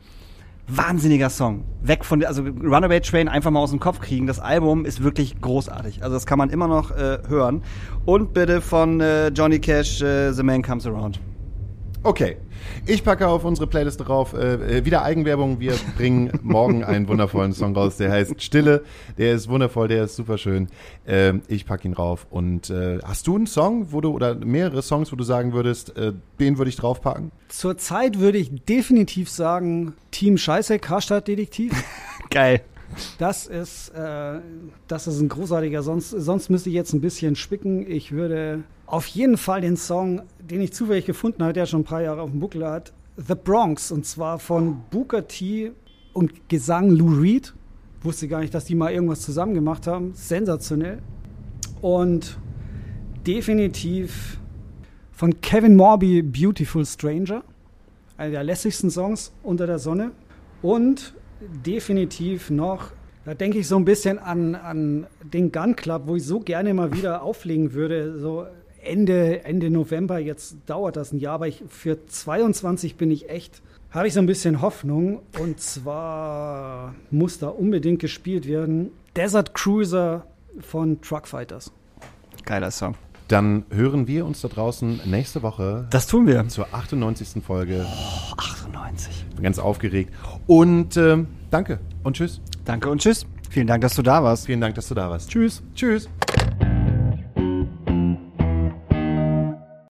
Speaker 3: Wahnsinniger Song. Weg von also Runaway Train einfach mal aus dem Kopf kriegen. Das Album ist wirklich großartig. Also das kann man immer noch äh, hören. Und bitte von äh, Johnny Cash, äh, The Man Comes Around.
Speaker 2: Okay. Ich packe auf unsere Playlist drauf äh, äh, wieder Eigenwerbung. Wir bringen morgen einen wundervollen Song raus, der heißt Stille. Der ist wundervoll, der ist super schön. Ähm, ich packe ihn drauf. Und äh, hast du einen Song, wo du oder mehrere Songs, wo du sagen würdest, äh, den würde ich draufpacken?
Speaker 4: Zurzeit würde ich definitiv sagen, Team Scheiße, Karstadt-Detektiv.
Speaker 3: Geil.
Speaker 4: Das ist, äh, das ist ein großartiger. Sonst, sonst müsste ich jetzt ein bisschen spicken. Ich würde auf jeden Fall den Song, den ich zufällig gefunden habe, der schon ein paar Jahre auf dem Buckel hat, The Bronx, und zwar von Booker T und Gesang Lou Reed. Wusste gar nicht, dass die mal irgendwas zusammen gemacht haben. Sensationell. Und definitiv von Kevin Morby Beautiful Stranger. Einer der lässigsten Songs unter der Sonne. Und definitiv noch, da denke ich so ein bisschen an, an den Gun Club, wo ich so gerne mal wieder auflegen würde. So Ende, Ende November, jetzt dauert das ein Jahr, aber ich, für 22 bin ich echt, habe ich so ein bisschen Hoffnung. Und zwar muss da unbedingt gespielt werden. Desert Cruiser von Truckfighters.
Speaker 3: Geiler Song.
Speaker 2: Dann hören wir uns da draußen nächste Woche
Speaker 3: Das tun wir.
Speaker 2: zur 98. Folge.
Speaker 3: 98.
Speaker 2: Bin ganz aufgeregt. Und ähm, danke und tschüss.
Speaker 3: Danke und tschüss. Vielen Dank, dass du da warst.
Speaker 2: Vielen Dank, dass du da warst.
Speaker 4: Tschüss.
Speaker 2: Tschüss.